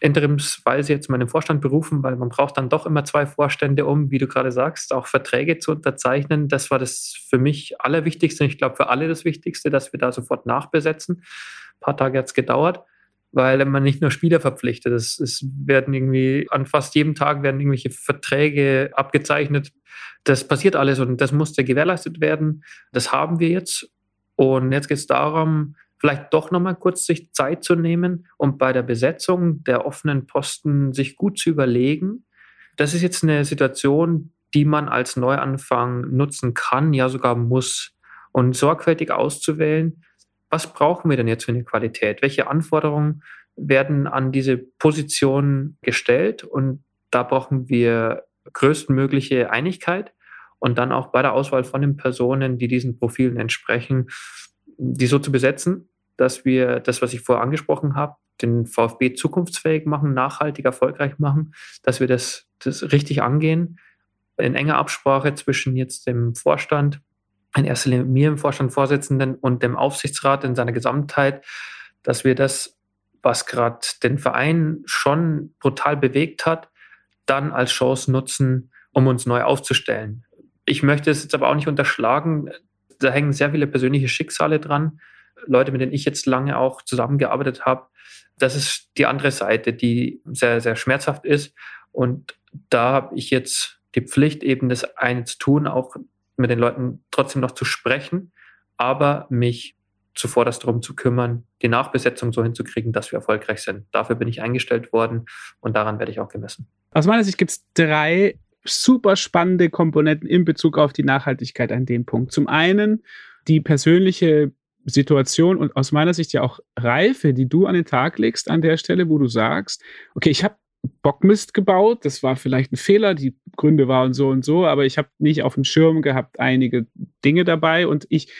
interimsweise jetzt mal den Vorstand berufen, weil man braucht dann doch immer zwei Vorstände, um, wie du gerade sagst, auch Verträge zu unterzeichnen. Das war das für mich Allerwichtigste. Ich glaube, für alle das Wichtigste, dass wir da sofort nachbesetzen. Ein paar Tage hat es gedauert weil man nicht nur Spieler verpflichtet. Es, es werden irgendwie an fast jedem Tag werden irgendwelche Verträge abgezeichnet. Das passiert alles und das musste gewährleistet werden. Das haben wir jetzt. Und jetzt geht es darum, vielleicht doch nochmal kurz sich Zeit zu nehmen und bei der Besetzung der offenen Posten sich gut zu überlegen. Das ist jetzt eine Situation, die man als Neuanfang nutzen kann, ja sogar muss. Und sorgfältig auszuwählen, was brauchen wir denn jetzt für eine Qualität? Welche Anforderungen werden an diese Position gestellt? Und da brauchen wir größtmögliche Einigkeit und dann auch bei der Auswahl von den Personen, die diesen Profilen entsprechen, die so zu besetzen, dass wir das, was ich vorher angesprochen habe, den VfB zukunftsfähig machen, nachhaltig erfolgreich machen, dass wir das, das richtig angehen, in enger Absprache zwischen jetzt dem Vorstand, in erster Linie mir im Vorstand Vorsitzenden und dem Aufsichtsrat in seiner Gesamtheit, dass wir das, was gerade den Verein schon brutal bewegt hat, dann als Chance nutzen, um uns neu aufzustellen. Ich möchte es jetzt aber auch nicht unterschlagen. Da hängen sehr viele persönliche Schicksale dran. Leute, mit denen ich jetzt lange auch zusammengearbeitet habe. Das ist die andere Seite, die sehr, sehr schmerzhaft ist. Und da habe ich jetzt die Pflicht, eben das eine zu tun, auch mit den Leuten trotzdem noch zu sprechen, aber mich zuvorderst darum zu kümmern, die Nachbesetzung so hinzukriegen, dass wir erfolgreich sind. Dafür bin ich eingestellt worden und daran werde ich auch gemessen. Aus meiner Sicht gibt es drei super spannende Komponenten in Bezug auf die Nachhaltigkeit an dem Punkt. Zum einen die persönliche Situation und aus meiner Sicht ja auch Reife, die du an den Tag legst an der Stelle, wo du sagst, okay, ich habe Bockmist gebaut. Das war vielleicht ein Fehler, die Gründe waren so und so, aber ich habe nicht auf dem Schirm gehabt einige Dinge dabei und ich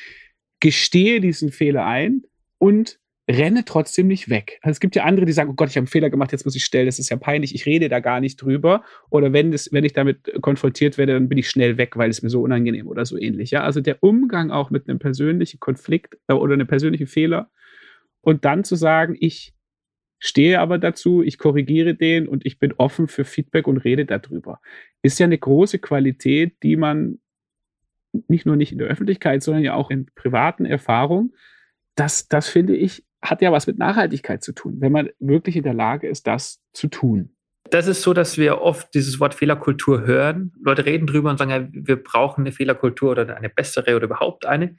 gestehe diesen Fehler ein und renne trotzdem nicht weg. Also es gibt ja andere, die sagen, oh Gott, ich habe einen Fehler gemacht, jetzt muss ich stellen, das ist ja peinlich, ich rede da gar nicht drüber. Oder wenn, das, wenn ich damit konfrontiert werde, dann bin ich schnell weg, weil es mir so unangenehm oder so ähnlich. Ja? Also der Umgang auch mit einem persönlichen Konflikt äh, oder einem persönlichen Fehler und dann zu sagen, ich stehe aber dazu, ich korrigiere den und ich bin offen für Feedback und rede darüber. Ist ja eine große Qualität, die man nicht nur nicht in der Öffentlichkeit, sondern ja auch in privaten Erfahrungen, das, das finde ich, hat ja was mit Nachhaltigkeit zu tun, wenn man wirklich in der Lage ist, das zu tun. Das ist so, dass wir oft dieses Wort Fehlerkultur hören. Leute reden drüber und sagen, ja, wir brauchen eine Fehlerkultur oder eine bessere oder überhaupt eine.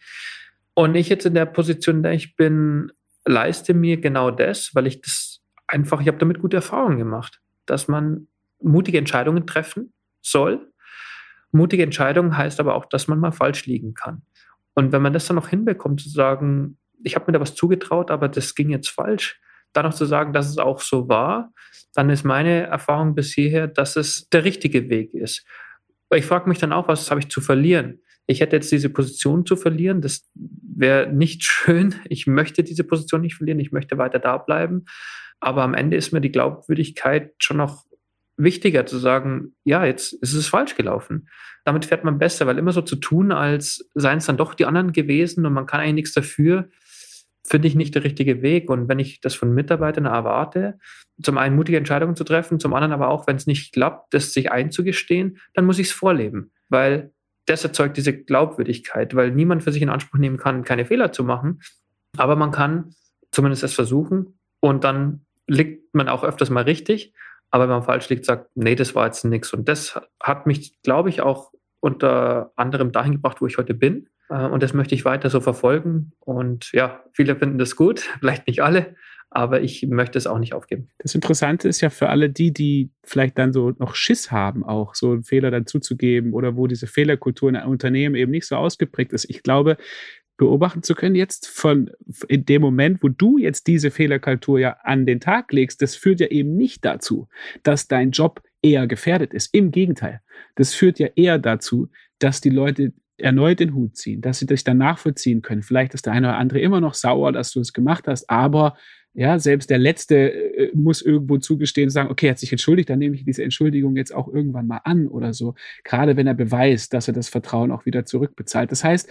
Und ich jetzt in der Position, in der ich bin, leiste mir genau das, weil ich das einfach, ich habe damit gute Erfahrungen gemacht, dass man mutige Entscheidungen treffen soll. Mutige Entscheidungen heißt aber auch, dass man mal falsch liegen kann. Und wenn man das dann noch hinbekommt, zu sagen, ich habe mir da was zugetraut, aber das ging jetzt falsch. Dann noch zu sagen, dass es auch so war, dann ist meine Erfahrung bis hierher, dass es der richtige Weg ist. Ich frage mich dann auch, was habe ich zu verlieren? Ich hätte jetzt diese Position zu verlieren, das wäre nicht schön. Ich möchte diese Position nicht verlieren, ich möchte weiter da bleiben. Aber am Ende ist mir die Glaubwürdigkeit schon noch wichtiger zu sagen, ja, jetzt ist es falsch gelaufen. Damit fährt man besser, weil immer so zu tun, als seien es dann doch die anderen gewesen und man kann eigentlich nichts dafür, finde ich nicht der richtige Weg. Und wenn ich das von Mitarbeitern erwarte, zum einen mutige Entscheidungen zu treffen, zum anderen aber auch, wenn es nicht klappt, das sich einzugestehen, dann muss ich es vorleben, weil das erzeugt diese Glaubwürdigkeit, weil niemand für sich in Anspruch nehmen kann, keine Fehler zu machen. Aber man kann zumindest es versuchen und dann liegt man auch öfters mal richtig. Aber wenn man falsch liegt, sagt, nee, das war jetzt nichts. Und das hat mich, glaube ich, auch unter anderem dahin gebracht, wo ich heute bin. Äh, und das möchte ich weiter so verfolgen. Und ja, viele finden das gut, vielleicht nicht alle, aber ich möchte es auch nicht aufgeben. Das Interessante ist ja für alle die, die vielleicht dann so noch Schiss haben, auch so einen Fehler dann zuzugeben oder wo diese Fehlerkultur in einem Unternehmen eben nicht so ausgeprägt ist. Ich glaube, beobachten zu können jetzt von in dem Moment, wo du jetzt diese Fehlerkultur ja an den Tag legst, das führt ja eben nicht dazu, dass dein Job eher gefährdet ist. Im Gegenteil, das führt ja eher dazu, dass die Leute erneut den Hut ziehen, dass sie dich dann nachvollziehen können. Vielleicht ist der eine oder andere immer noch sauer, dass du es gemacht hast, aber ja, selbst der Letzte äh, muss irgendwo zugestehen und sagen, okay, er hat sich entschuldigt, dann nehme ich diese Entschuldigung jetzt auch irgendwann mal an oder so. Gerade wenn er beweist, dass er das Vertrauen auch wieder zurückbezahlt. Das heißt,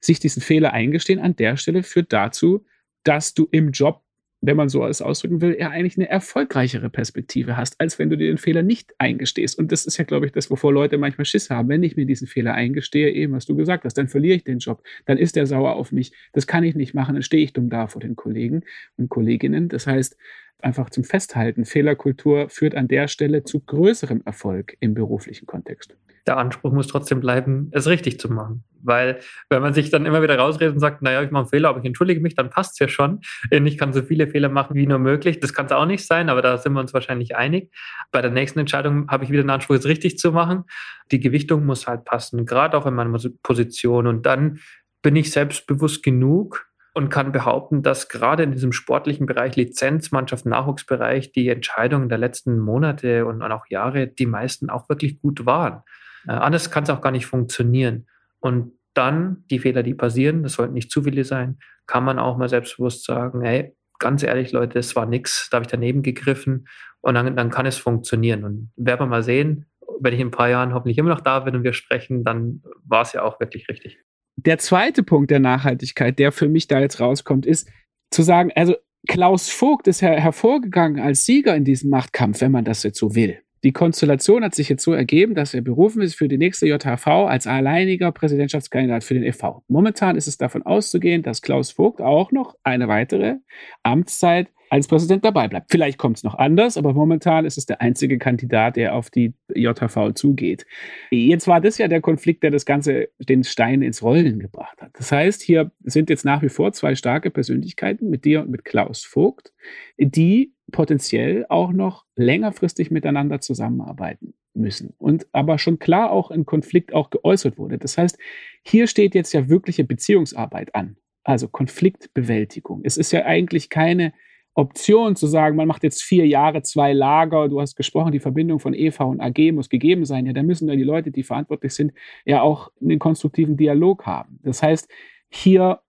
sich diesen Fehler eingestehen an der Stelle führt dazu, dass du im Job wenn man so es ausdrücken will, eher eigentlich eine erfolgreichere Perspektive hast, als wenn du dir den Fehler nicht eingestehst. Und das ist ja, glaube ich, das, wovor Leute manchmal Schiss haben. Wenn ich mir diesen Fehler eingestehe, eben was du gesagt hast, dann verliere ich den Job, dann ist der sauer auf mich. Das kann ich nicht machen, dann stehe ich dumm da vor den Kollegen und Kolleginnen. Das heißt, einfach zum Festhalten, Fehlerkultur führt an der Stelle zu größerem Erfolg im beruflichen Kontext der Anspruch muss trotzdem bleiben, es richtig zu machen. Weil wenn man sich dann immer wieder rausredet und sagt, naja, ich mache einen Fehler, aber ich entschuldige mich, dann passt es ja schon. Ich kann so viele Fehler machen wie nur möglich. Das kann es auch nicht sein, aber da sind wir uns wahrscheinlich einig. Bei der nächsten Entscheidung habe ich wieder den Anspruch, es richtig zu machen. Die Gewichtung muss halt passen, gerade auch in meiner Position. Und dann bin ich selbstbewusst genug, und kann behaupten, dass gerade in diesem sportlichen Bereich, Lizenzmannschaft, Nachwuchsbereich, die Entscheidungen der letzten Monate und auch Jahre, die meisten auch wirklich gut waren. Äh, anders kann es auch gar nicht funktionieren. Und dann die Fehler, die passieren, das sollten nicht zu viele sein, kann man auch mal selbstbewusst sagen, hey, ganz ehrlich, Leute, es war nichts, da habe ich daneben gegriffen und dann, dann kann es funktionieren. Und werden wir mal sehen, wenn ich in ein paar Jahren hoffentlich immer noch da bin und wir sprechen, dann war es ja auch wirklich richtig. Der zweite Punkt der Nachhaltigkeit, der für mich da jetzt rauskommt, ist zu sagen, also Klaus Vogt ist ja hervorgegangen als Sieger in diesem Machtkampf, wenn man das jetzt so will. Die Konstellation hat sich jetzt so ergeben, dass er berufen ist für die nächste JHV als alleiniger Präsidentschaftskandidat für den e.V. Momentan ist es davon auszugehen, dass Klaus Vogt auch noch eine weitere Amtszeit als Präsident dabei bleibt. Vielleicht kommt es noch anders, aber momentan ist es der einzige Kandidat, der auf die JHV zugeht. Jetzt war das ja der Konflikt, der das Ganze den Stein ins Rollen gebracht hat. Das heißt, hier sind jetzt nach wie vor zwei starke Persönlichkeiten mit dir und mit Klaus Vogt, die potenziell auch noch längerfristig miteinander zusammenarbeiten müssen. Und aber schon klar auch ein Konflikt auch geäußert wurde. Das heißt, hier steht jetzt ja wirkliche Beziehungsarbeit an. Also Konfliktbewältigung. Es ist ja eigentlich keine Option zu sagen, man macht jetzt vier Jahre zwei Lager, du hast gesprochen, die Verbindung von EV und AG muss gegeben sein. Ja, da müssen ja die Leute, die verantwortlich sind, ja auch einen konstruktiven Dialog haben. Das heißt, hier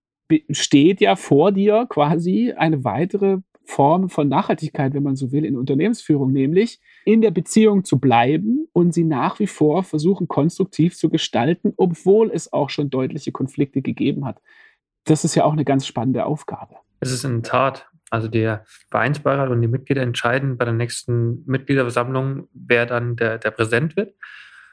steht ja vor dir quasi eine weitere Form von Nachhaltigkeit, wenn man so will, in Unternehmensführung, nämlich in der Beziehung zu bleiben und sie nach wie vor versuchen, konstruktiv zu gestalten, obwohl es auch schon deutliche Konflikte gegeben hat. Das ist ja auch eine ganz spannende Aufgabe. Es ist in der Tat also der Vereinsbeirat und die Mitglieder entscheiden bei der nächsten Mitgliederversammlung, wer dann der, der Präsident wird.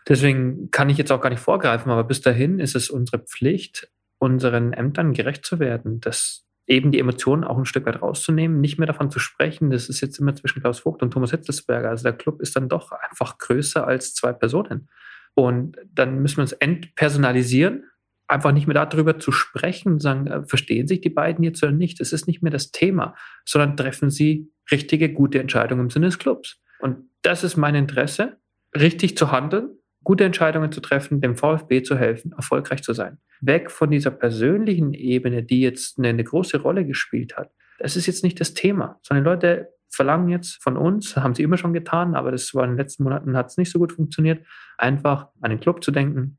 Deswegen kann ich jetzt auch gar nicht vorgreifen, aber bis dahin ist es unsere Pflicht, unseren Ämtern gerecht zu werden, dass eben die Emotionen auch ein Stück weit rauszunehmen, nicht mehr davon zu sprechen, das ist jetzt immer zwischen Klaus Vogt und Thomas Hitzelsberger. Also der Club ist dann doch einfach größer als zwei Personen. Und dann müssen wir uns entpersonalisieren, einfach nicht mehr darüber zu sprechen, sagen, äh, verstehen sich die beiden jetzt oder nicht. Das ist nicht mehr das Thema, sondern treffen sie richtige, gute Entscheidungen im Sinne des Clubs. Und das ist mein Interesse, richtig zu handeln, gute Entscheidungen zu treffen, dem VfB zu helfen, erfolgreich zu sein. Weg von dieser persönlichen Ebene, die jetzt eine, eine große Rolle gespielt hat. Das ist jetzt nicht das Thema, sondern Leute verlangen jetzt von uns, haben sie immer schon getan, aber das war in den letzten Monaten hat es nicht so gut funktioniert, einfach an den Club zu denken.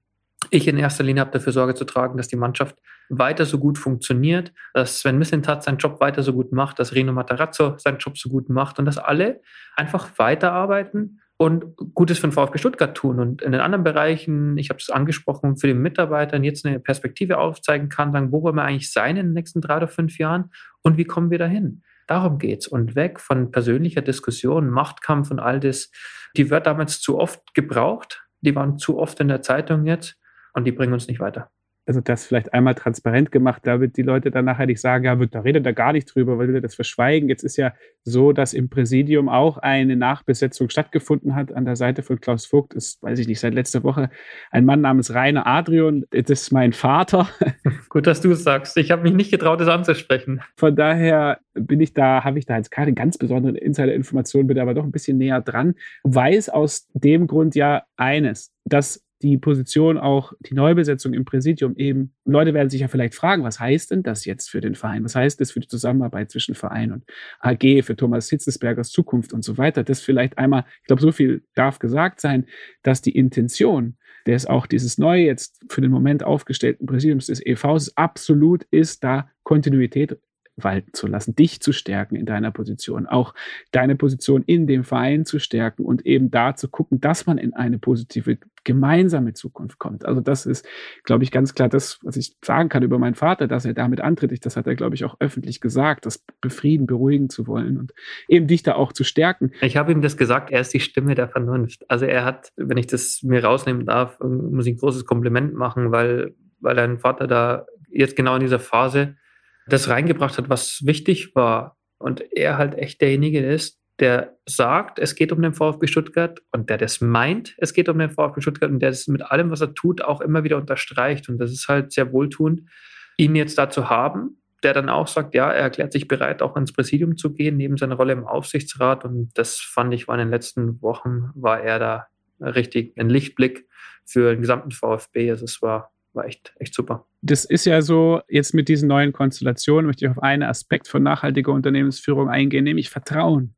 Ich in erster Linie habe dafür Sorge zu tragen, dass die Mannschaft weiter so gut funktioniert, dass Sven Mislintat seinen Job weiter so gut macht, dass Rino Matarazzo seinen Job so gut macht und dass alle einfach weiterarbeiten und Gutes für den VfB Stuttgart tun und in den anderen Bereichen, ich habe es angesprochen, für die Mitarbeiter jetzt eine Perspektive aufzeigen kann, sagen, wo wollen wir eigentlich sein in den nächsten drei oder fünf Jahren und wie kommen wir dahin? Darum geht's und weg von persönlicher Diskussion, Machtkampf und all das. Die wird damals zu oft gebraucht, die waren zu oft in der Zeitung jetzt und die bringen uns nicht weiter also das vielleicht einmal transparent gemacht, damit die Leute dann nachher nicht sagen, ja, da redet er gar nicht drüber, weil wir das verschweigen. Jetzt ist ja so, dass im Präsidium auch eine Nachbesetzung stattgefunden hat an der Seite von Klaus Vogt. Ist, weiß ich nicht, seit letzter Woche ein Mann namens Rainer Adrian. Das ist mein Vater. Gut, dass du es sagst. Ich habe mich nicht getraut, das anzusprechen. Von daher bin ich da, habe ich da jetzt keine ganz besonderen Insider-Informationen, bin aber doch ein bisschen näher dran. Weiß aus dem Grund ja eines, dass die Position auch die Neubesetzung im Präsidium eben, Leute werden sich ja vielleicht fragen, was heißt denn das jetzt für den Verein? Was heißt das für die Zusammenarbeit zwischen Verein und AG, für Thomas Hitzesbergers Zukunft und so weiter? Das vielleicht einmal, ich glaube, so viel darf gesagt sein, dass die Intention des auch dieses neu jetzt für den Moment aufgestellten Präsidiums des EVs absolut ist, da Kontinuität walten zu lassen, dich zu stärken in deiner Position, auch deine Position in dem Verein zu stärken und eben da zu gucken, dass man in eine positive gemeinsame Zukunft kommt. Also das ist, glaube ich, ganz klar das, was ich sagen kann über meinen Vater, dass er damit antritt. Das hat er, glaube ich, auch öffentlich gesagt, das befrieden, beruhigen zu wollen und eben dich da auch zu stärken. Ich habe ihm das gesagt, er ist die Stimme der Vernunft. Also er hat, wenn ich das mir rausnehmen darf, muss ich ein großes Kompliment machen, weil, weil dein Vater da jetzt genau in dieser Phase das reingebracht hat, was wichtig war. Und er halt echt derjenige ist, der sagt, es geht um den VfB Stuttgart und der das meint, es geht um den VfB Stuttgart und der das mit allem, was er tut, auch immer wieder unterstreicht. Und das ist halt sehr wohltuend, ihn jetzt da zu haben, der dann auch sagt, ja, er erklärt sich bereit, auch ins Präsidium zu gehen, neben seiner Rolle im Aufsichtsrat. Und das fand ich, war in den letzten Wochen, war er da richtig ein Lichtblick für den gesamten VfB. Also es war war echt, echt super. Das ist ja so, jetzt mit diesen neuen Konstellationen möchte ich auf einen Aspekt von nachhaltiger Unternehmensführung eingehen, nämlich Vertrauen.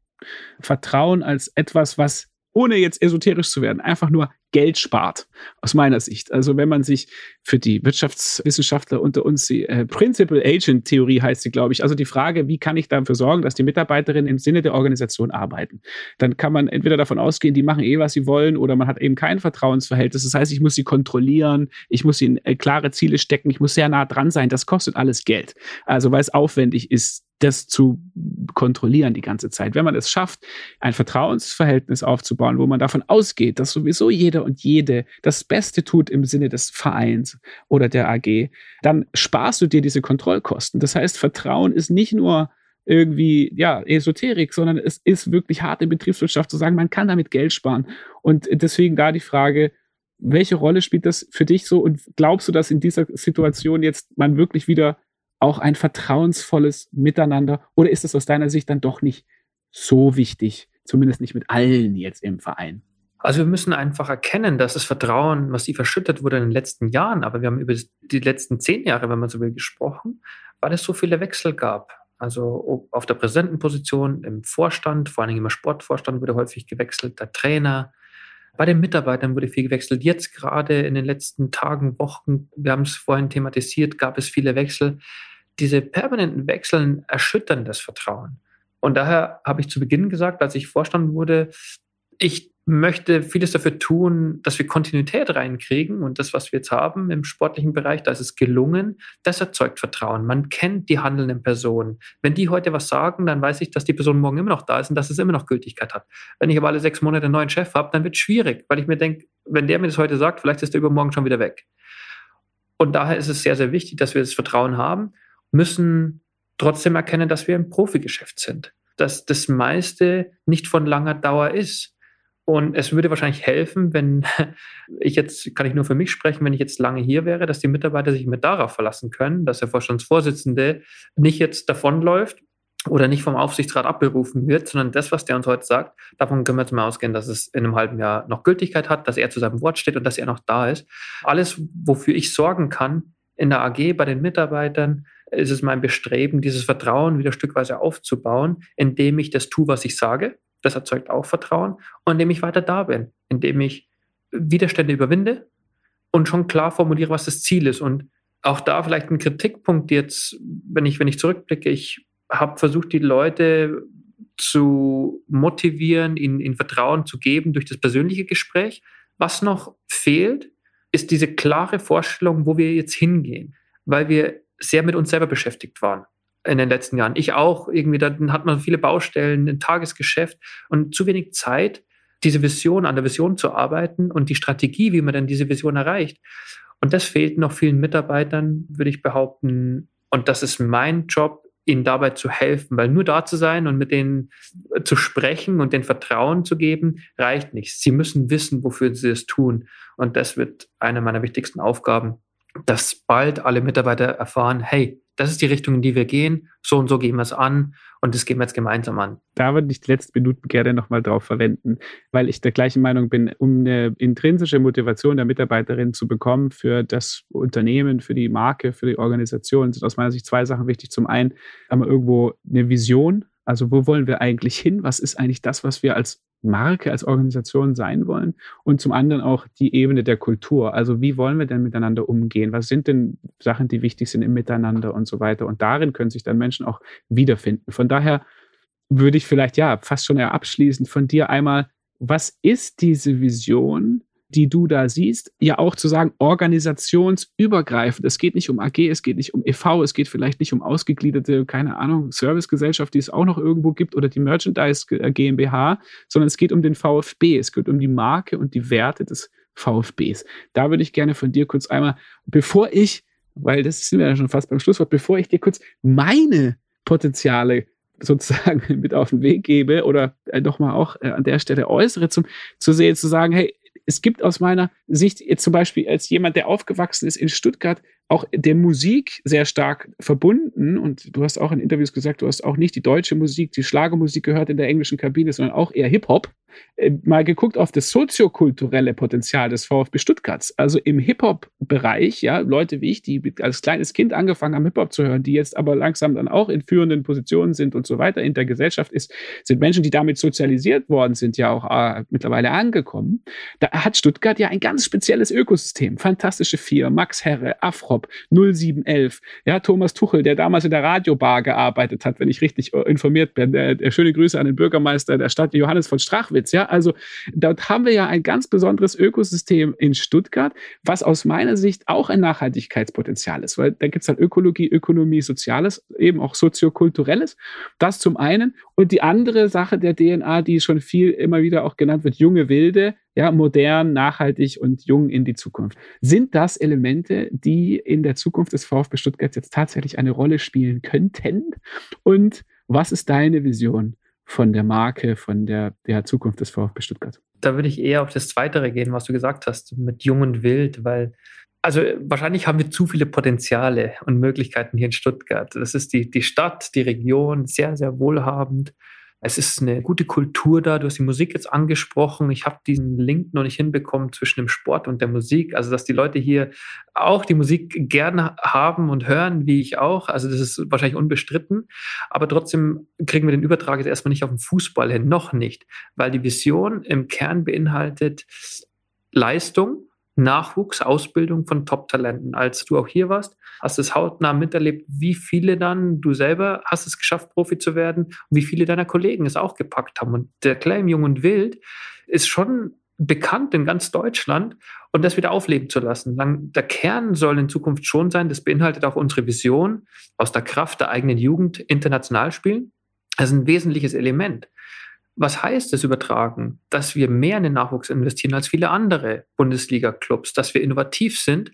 Vertrauen als etwas, was ohne jetzt esoterisch zu werden, einfach nur Geld spart, aus meiner Sicht. Also wenn man sich für die Wirtschaftswissenschaftler unter uns die äh, Principal Agent Theorie heißt sie, glaube ich, also die Frage, wie kann ich dafür sorgen, dass die Mitarbeiterinnen im Sinne der Organisation arbeiten, dann kann man entweder davon ausgehen, die machen eh, was sie wollen, oder man hat eben kein Vertrauensverhältnis. Das heißt, ich muss sie kontrollieren, ich muss ihnen äh, klare Ziele stecken, ich muss sehr nah dran sein. Das kostet alles Geld. Also weil es aufwendig ist, das zu kontrollieren die ganze Zeit. Wenn man es schafft, ein Vertrauensverhältnis aufzubauen, wo man davon ausgeht, dass sowieso jeder und jede das Beste tut im Sinne des Vereins oder der AG, dann sparst du dir diese Kontrollkosten. Das heißt, Vertrauen ist nicht nur irgendwie, ja, Esoterik, sondern es ist wirklich harte Betriebswirtschaft zu sagen, man kann damit Geld sparen. Und deswegen da die Frage, welche Rolle spielt das für dich so und glaubst du, dass in dieser Situation jetzt man wirklich wieder auch ein vertrauensvolles Miteinander oder ist es aus deiner Sicht dann doch nicht so wichtig, zumindest nicht mit allen jetzt im Verein? Also wir müssen einfach erkennen, dass das Vertrauen massiv erschüttert wurde in den letzten Jahren, aber wir haben über die letzten zehn Jahre, wenn man so will, gesprochen, weil es so viele Wechsel gab. Also auf der Präsidentenposition, im Vorstand, vor allem im Sportvorstand wurde häufig gewechselt, der Trainer, bei den Mitarbeitern wurde viel gewechselt. Jetzt gerade in den letzten Tagen, Wochen, wir haben es vorhin thematisiert, gab es viele Wechsel. Diese permanenten Wechseln erschüttern das Vertrauen. Und daher habe ich zu Beginn gesagt, als ich Vorstand wurde, ich möchte vieles dafür tun, dass wir Kontinuität reinkriegen. Und das, was wir jetzt haben im sportlichen Bereich, da ist es gelungen. Das erzeugt Vertrauen. Man kennt die handelnden Personen. Wenn die heute was sagen, dann weiß ich, dass die Person morgen immer noch da ist und dass es immer noch Gültigkeit hat. Wenn ich aber alle sechs Monate einen neuen Chef habe, dann wird es schwierig, weil ich mir denke, wenn der mir das heute sagt, vielleicht ist der übermorgen schon wieder weg. Und daher ist es sehr, sehr wichtig, dass wir das Vertrauen haben, müssen trotzdem erkennen, dass wir im Profigeschäft sind. Dass das meiste nicht von langer Dauer ist und es würde wahrscheinlich helfen, wenn ich jetzt, kann ich nur für mich sprechen, wenn ich jetzt lange hier wäre, dass die Mitarbeiter sich mit darauf verlassen können, dass der Vorstandsvorsitzende nicht jetzt davonläuft, oder nicht vom Aufsichtsrat abberufen wird, sondern das, was der uns heute sagt, davon können wir jetzt mal ausgehen, dass es in einem halben Jahr noch Gültigkeit hat, dass er zu seinem Wort steht und dass er noch da ist. Alles, wofür ich sorgen kann in der AG bei den Mitarbeitern, ist es mein Bestreben, dieses Vertrauen wieder stückweise aufzubauen, indem ich das tue, was ich sage. Das erzeugt auch Vertrauen und indem ich weiter da bin, indem ich Widerstände überwinde und schon klar formuliere, was das Ziel ist. Und auch da vielleicht ein Kritikpunkt jetzt, wenn ich, wenn ich zurückblicke, ich habe versucht, die Leute zu motivieren, ihnen, ihnen Vertrauen zu geben durch das persönliche Gespräch. Was noch fehlt, ist diese klare Vorstellung, wo wir jetzt hingehen, weil wir sehr mit uns selber beschäftigt waren in den letzten Jahren. Ich auch irgendwie, dann hat man viele Baustellen, ein Tagesgeschäft und zu wenig Zeit, diese Vision, an der Vision zu arbeiten und die Strategie, wie man dann diese Vision erreicht. Und das fehlt noch vielen Mitarbeitern, würde ich behaupten. Und das ist mein Job, ihnen dabei zu helfen, weil nur da zu sein und mit denen zu sprechen und den Vertrauen zu geben, reicht nicht. Sie müssen wissen, wofür sie es tun. Und das wird eine meiner wichtigsten Aufgaben, dass bald alle Mitarbeiter erfahren, hey, das ist die Richtung, in die wir gehen, so und so gehen wir es an und das gehen wir jetzt gemeinsam an. Da würde ich die letzten Minuten gerne nochmal drauf verwenden, weil ich der gleichen Meinung bin, um eine intrinsische Motivation der Mitarbeiterin zu bekommen für das Unternehmen, für die Marke, für die Organisation, sind aus meiner Sicht zwei Sachen wichtig. Zum einen haben wir irgendwo eine Vision, also wo wollen wir eigentlich hin? Was ist eigentlich das, was wir als Marke, als Organisation sein wollen? Und zum anderen auch die Ebene der Kultur. Also wie wollen wir denn miteinander umgehen? Was sind denn Sachen, die wichtig sind im Miteinander und so weiter? Und darin können sich dann Menschen auch wiederfinden. Von daher würde ich vielleicht ja fast schon eher abschließend von dir einmal, was ist diese Vision die du da siehst, ja auch zu sagen, organisationsübergreifend. Es geht nicht um AG, es geht nicht um EV, es geht vielleicht nicht um ausgegliederte, keine Ahnung, Servicegesellschaft, die es auch noch irgendwo gibt oder die Merchandise GmbH, sondern es geht um den VfB, es geht um die Marke und die Werte des VfBs. Da würde ich gerne von dir kurz einmal, bevor ich, weil das sind wir ja schon fast beim Schlusswort, bevor ich dir kurz meine Potenziale sozusagen mit auf den Weg gebe oder äh, nochmal auch äh, an der Stelle äußere, zum, zu sehen, zu sagen, hey, es gibt aus meiner Jetzt zum Beispiel als jemand, der aufgewachsen ist in Stuttgart, auch der Musik sehr stark verbunden. Und du hast auch in Interviews gesagt, du hast auch nicht die deutsche Musik, die Schlagermusik gehört in der englischen Kabine, sondern auch eher Hip-Hop. Äh, mal geguckt auf das soziokulturelle Potenzial des VfB Stuttgarts. Also im Hip-Hop-Bereich, ja, Leute wie ich, die als kleines Kind angefangen haben, Hip-Hop zu hören, die jetzt aber langsam dann auch in führenden Positionen sind und so weiter in der Gesellschaft ist, sind Menschen, die damit sozialisiert worden sind, ja auch äh, mittlerweile angekommen. Da hat Stuttgart ja ein ganz spezielles Ökosystem. Fantastische Vier, Max Herre, Afrop, 0711, ja, Thomas Tuchel, der damals in der Radiobar gearbeitet hat, wenn ich richtig äh, informiert bin. Der, der schöne Grüße an den Bürgermeister der Stadt, Johannes von Strachwitz. Ja, also dort haben wir ja ein ganz besonderes Ökosystem in Stuttgart, was aus meiner Sicht auch ein Nachhaltigkeitspotenzial ist, weil da gibt es dann Ökologie, Ökonomie, Soziales, eben auch soziokulturelles. Das zum einen. Und die andere Sache der DNA, die schon viel immer wieder auch genannt wird, junge Wilde, ja, modern, nachhaltig und jung in die Zukunft. Sind das Elemente, die in der Zukunft des VfB Stuttgart jetzt tatsächlich eine Rolle spielen könnten? Und was ist deine Vision von der Marke, von der, der Zukunft des VfB Stuttgart? Da würde ich eher auf das Zweite gehen, was du gesagt hast, mit Jung und Wild, weil also wahrscheinlich haben wir zu viele Potenziale und Möglichkeiten hier in Stuttgart. Das ist die, die Stadt, die Region, sehr, sehr wohlhabend. Es ist eine gute Kultur da. Du hast die Musik jetzt angesprochen. Ich habe diesen Link noch nicht hinbekommen zwischen dem Sport und der Musik. Also, dass die Leute hier auch die Musik gerne haben und hören, wie ich auch. Also, das ist wahrscheinlich unbestritten. Aber trotzdem kriegen wir den Übertrag jetzt erstmal nicht auf den Fußball hin. Noch nicht. Weil die Vision im Kern beinhaltet Leistung, Nachwuchs, Ausbildung von Top-Talenten. Als du auch hier warst, hast du es hautnah miterlebt, wie viele dann, du selber hast es geschafft, Profi zu werden und wie viele deiner Kollegen es auch gepackt haben. Und der Claim Jung und Wild ist schon bekannt in ganz Deutschland und das wieder aufleben zu lassen. Der Kern soll in Zukunft schon sein, das beinhaltet auch unsere Vision, aus der Kraft der eigenen Jugend international spielen. Das ist ein wesentliches Element. Was heißt es übertragen? Dass wir mehr in den Nachwuchs investieren als viele andere Bundesliga-Clubs, dass wir innovativ sind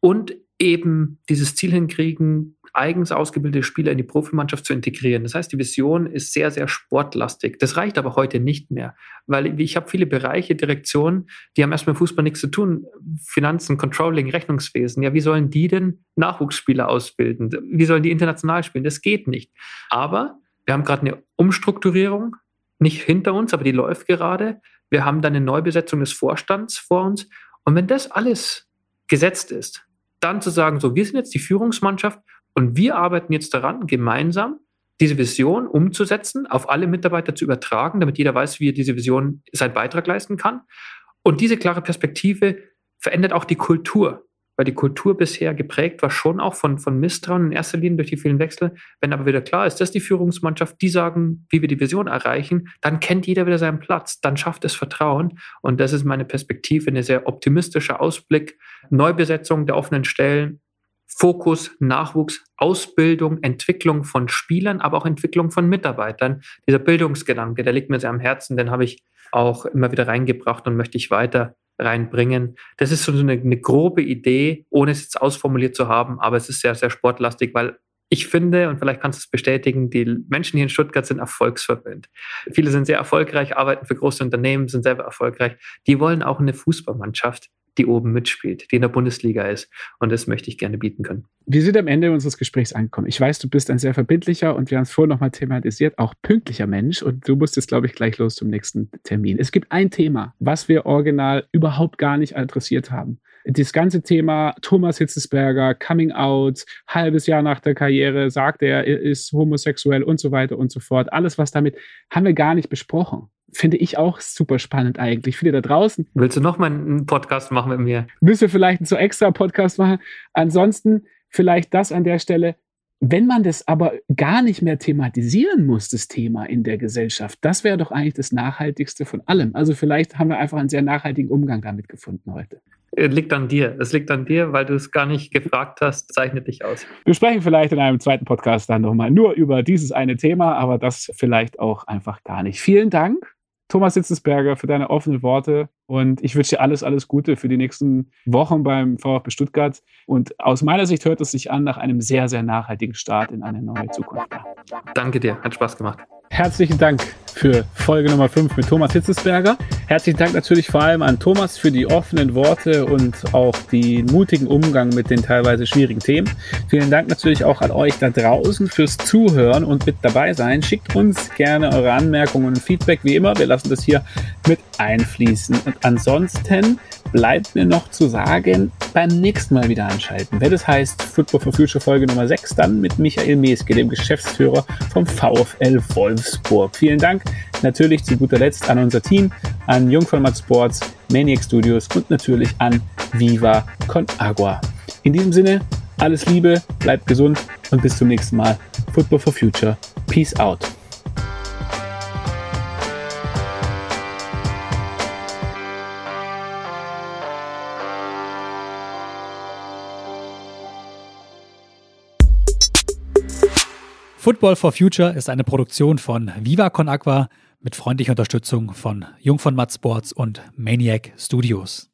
und eben dieses Ziel hinkriegen, eigens ausgebildete Spieler in die Profimannschaft zu integrieren. Das heißt, die Vision ist sehr, sehr sportlastig. Das reicht aber heute nicht mehr, weil ich habe viele Bereiche, Direktionen, die haben erstmal Fußball nichts zu tun. Finanzen, Controlling, Rechnungswesen. Ja, wie sollen die denn Nachwuchsspieler ausbilden? Wie sollen die international spielen? Das geht nicht. Aber wir haben gerade eine Umstrukturierung, nicht hinter uns, aber die läuft gerade. Wir haben dann eine Neubesetzung des Vorstands vor uns. Und wenn das alles gesetzt ist, dann zu sagen, so, wir sind jetzt die Führungsmannschaft und wir arbeiten jetzt daran, gemeinsam diese Vision umzusetzen, auf alle Mitarbeiter zu übertragen, damit jeder weiß, wie er diese Vision seinen Beitrag leisten kann. Und diese klare Perspektive verändert auch die Kultur weil die Kultur bisher geprägt war schon auch von, von Misstrauen in erster Linie durch die vielen Wechsel. Wenn aber wieder klar ist, dass die Führungsmannschaft, die sagen, wie wir die Vision erreichen, dann kennt jeder wieder seinen Platz, dann schafft es Vertrauen. Und das ist meine Perspektive, eine sehr optimistische Ausblick, Neubesetzung der offenen Stellen, Fokus, Nachwuchs, Ausbildung, Entwicklung von Spielern, aber auch Entwicklung von Mitarbeitern. Dieser Bildungsgedanke, der liegt mir sehr am Herzen, den habe ich auch immer wieder reingebracht und möchte ich weiter reinbringen. Das ist so eine, eine grobe Idee, ohne es jetzt ausformuliert zu haben, aber es ist sehr, sehr sportlastig, weil ich finde, und vielleicht kannst du es bestätigen, die Menschen hier in Stuttgart sind erfolgsverwöhnt. Viele sind sehr erfolgreich, arbeiten für große Unternehmen, sind selber erfolgreich. Die wollen auch eine Fußballmannschaft, die oben mitspielt, die in der Bundesliga ist. Und das möchte ich gerne bieten können. Wir sind am Ende unseres Gesprächs angekommen. Ich weiß, du bist ein sehr verbindlicher und wir haben es vorhin nochmal thematisiert, auch pünktlicher Mensch. Und du musst jetzt, glaube ich, gleich los zum nächsten Termin. Es gibt ein Thema, was wir original überhaupt gar nicht adressiert haben. Das ganze Thema Thomas Hitzesberger, Coming Out, halbes Jahr nach der Karriere, sagt er, er ist homosexuell und so weiter und so fort. Alles, was damit, haben wir gar nicht besprochen finde ich auch super spannend eigentlich. Viele da draußen. Willst du noch mal einen Podcast machen mit mir? Müssen wir vielleicht einen so extra Podcast machen. Ansonsten vielleicht das an der Stelle. Wenn man das aber gar nicht mehr thematisieren muss, das Thema in der Gesellschaft, das wäre doch eigentlich das Nachhaltigste von allem. Also vielleicht haben wir einfach einen sehr nachhaltigen Umgang damit gefunden heute. Es liegt an dir. Es liegt an dir, weil du es gar nicht gefragt hast. Zeichnet dich aus. Wir sprechen vielleicht in einem zweiten Podcast dann nochmal nur über dieses eine Thema, aber das vielleicht auch einfach gar nicht. Vielen Dank Thomas Sitzensberger, für deine offenen Worte. Und ich wünsche dir alles, alles Gute für die nächsten Wochen beim VfB Stuttgart. Und aus meiner Sicht hört es sich an nach einem sehr, sehr nachhaltigen Start in eine neue Zukunft. Danke dir, hat Spaß gemacht. Herzlichen Dank für Folge Nummer 5 mit Thomas Hitzesberger. Herzlichen Dank natürlich vor allem an Thomas für die offenen Worte und auch den mutigen Umgang mit den teilweise schwierigen Themen. Vielen Dank natürlich auch an euch da draußen fürs Zuhören und mit dabei sein. Schickt uns gerne eure Anmerkungen und Feedback wie immer. Wir lassen das hier mit einfließen. Und ansonsten bleibt mir noch zu sagen, beim nächsten Mal wieder anschalten. Wenn das heißt Football for Future Folge Nummer 6, dann mit Michael Meske, dem Geschäftsführer vom VfL Wolfsburg. Vielen Dank natürlich zu guter Letzt an unser Team, an Jungformat Sports, Maniac Studios und natürlich an Viva Con Agua. In diesem Sinne, alles Liebe, bleibt gesund und bis zum nächsten Mal. Football for Future. Peace out. Football for Future ist eine Produktion von Viva Con Aqua mit freundlicher Unterstützung von Jung von Matt Sports und Maniac Studios.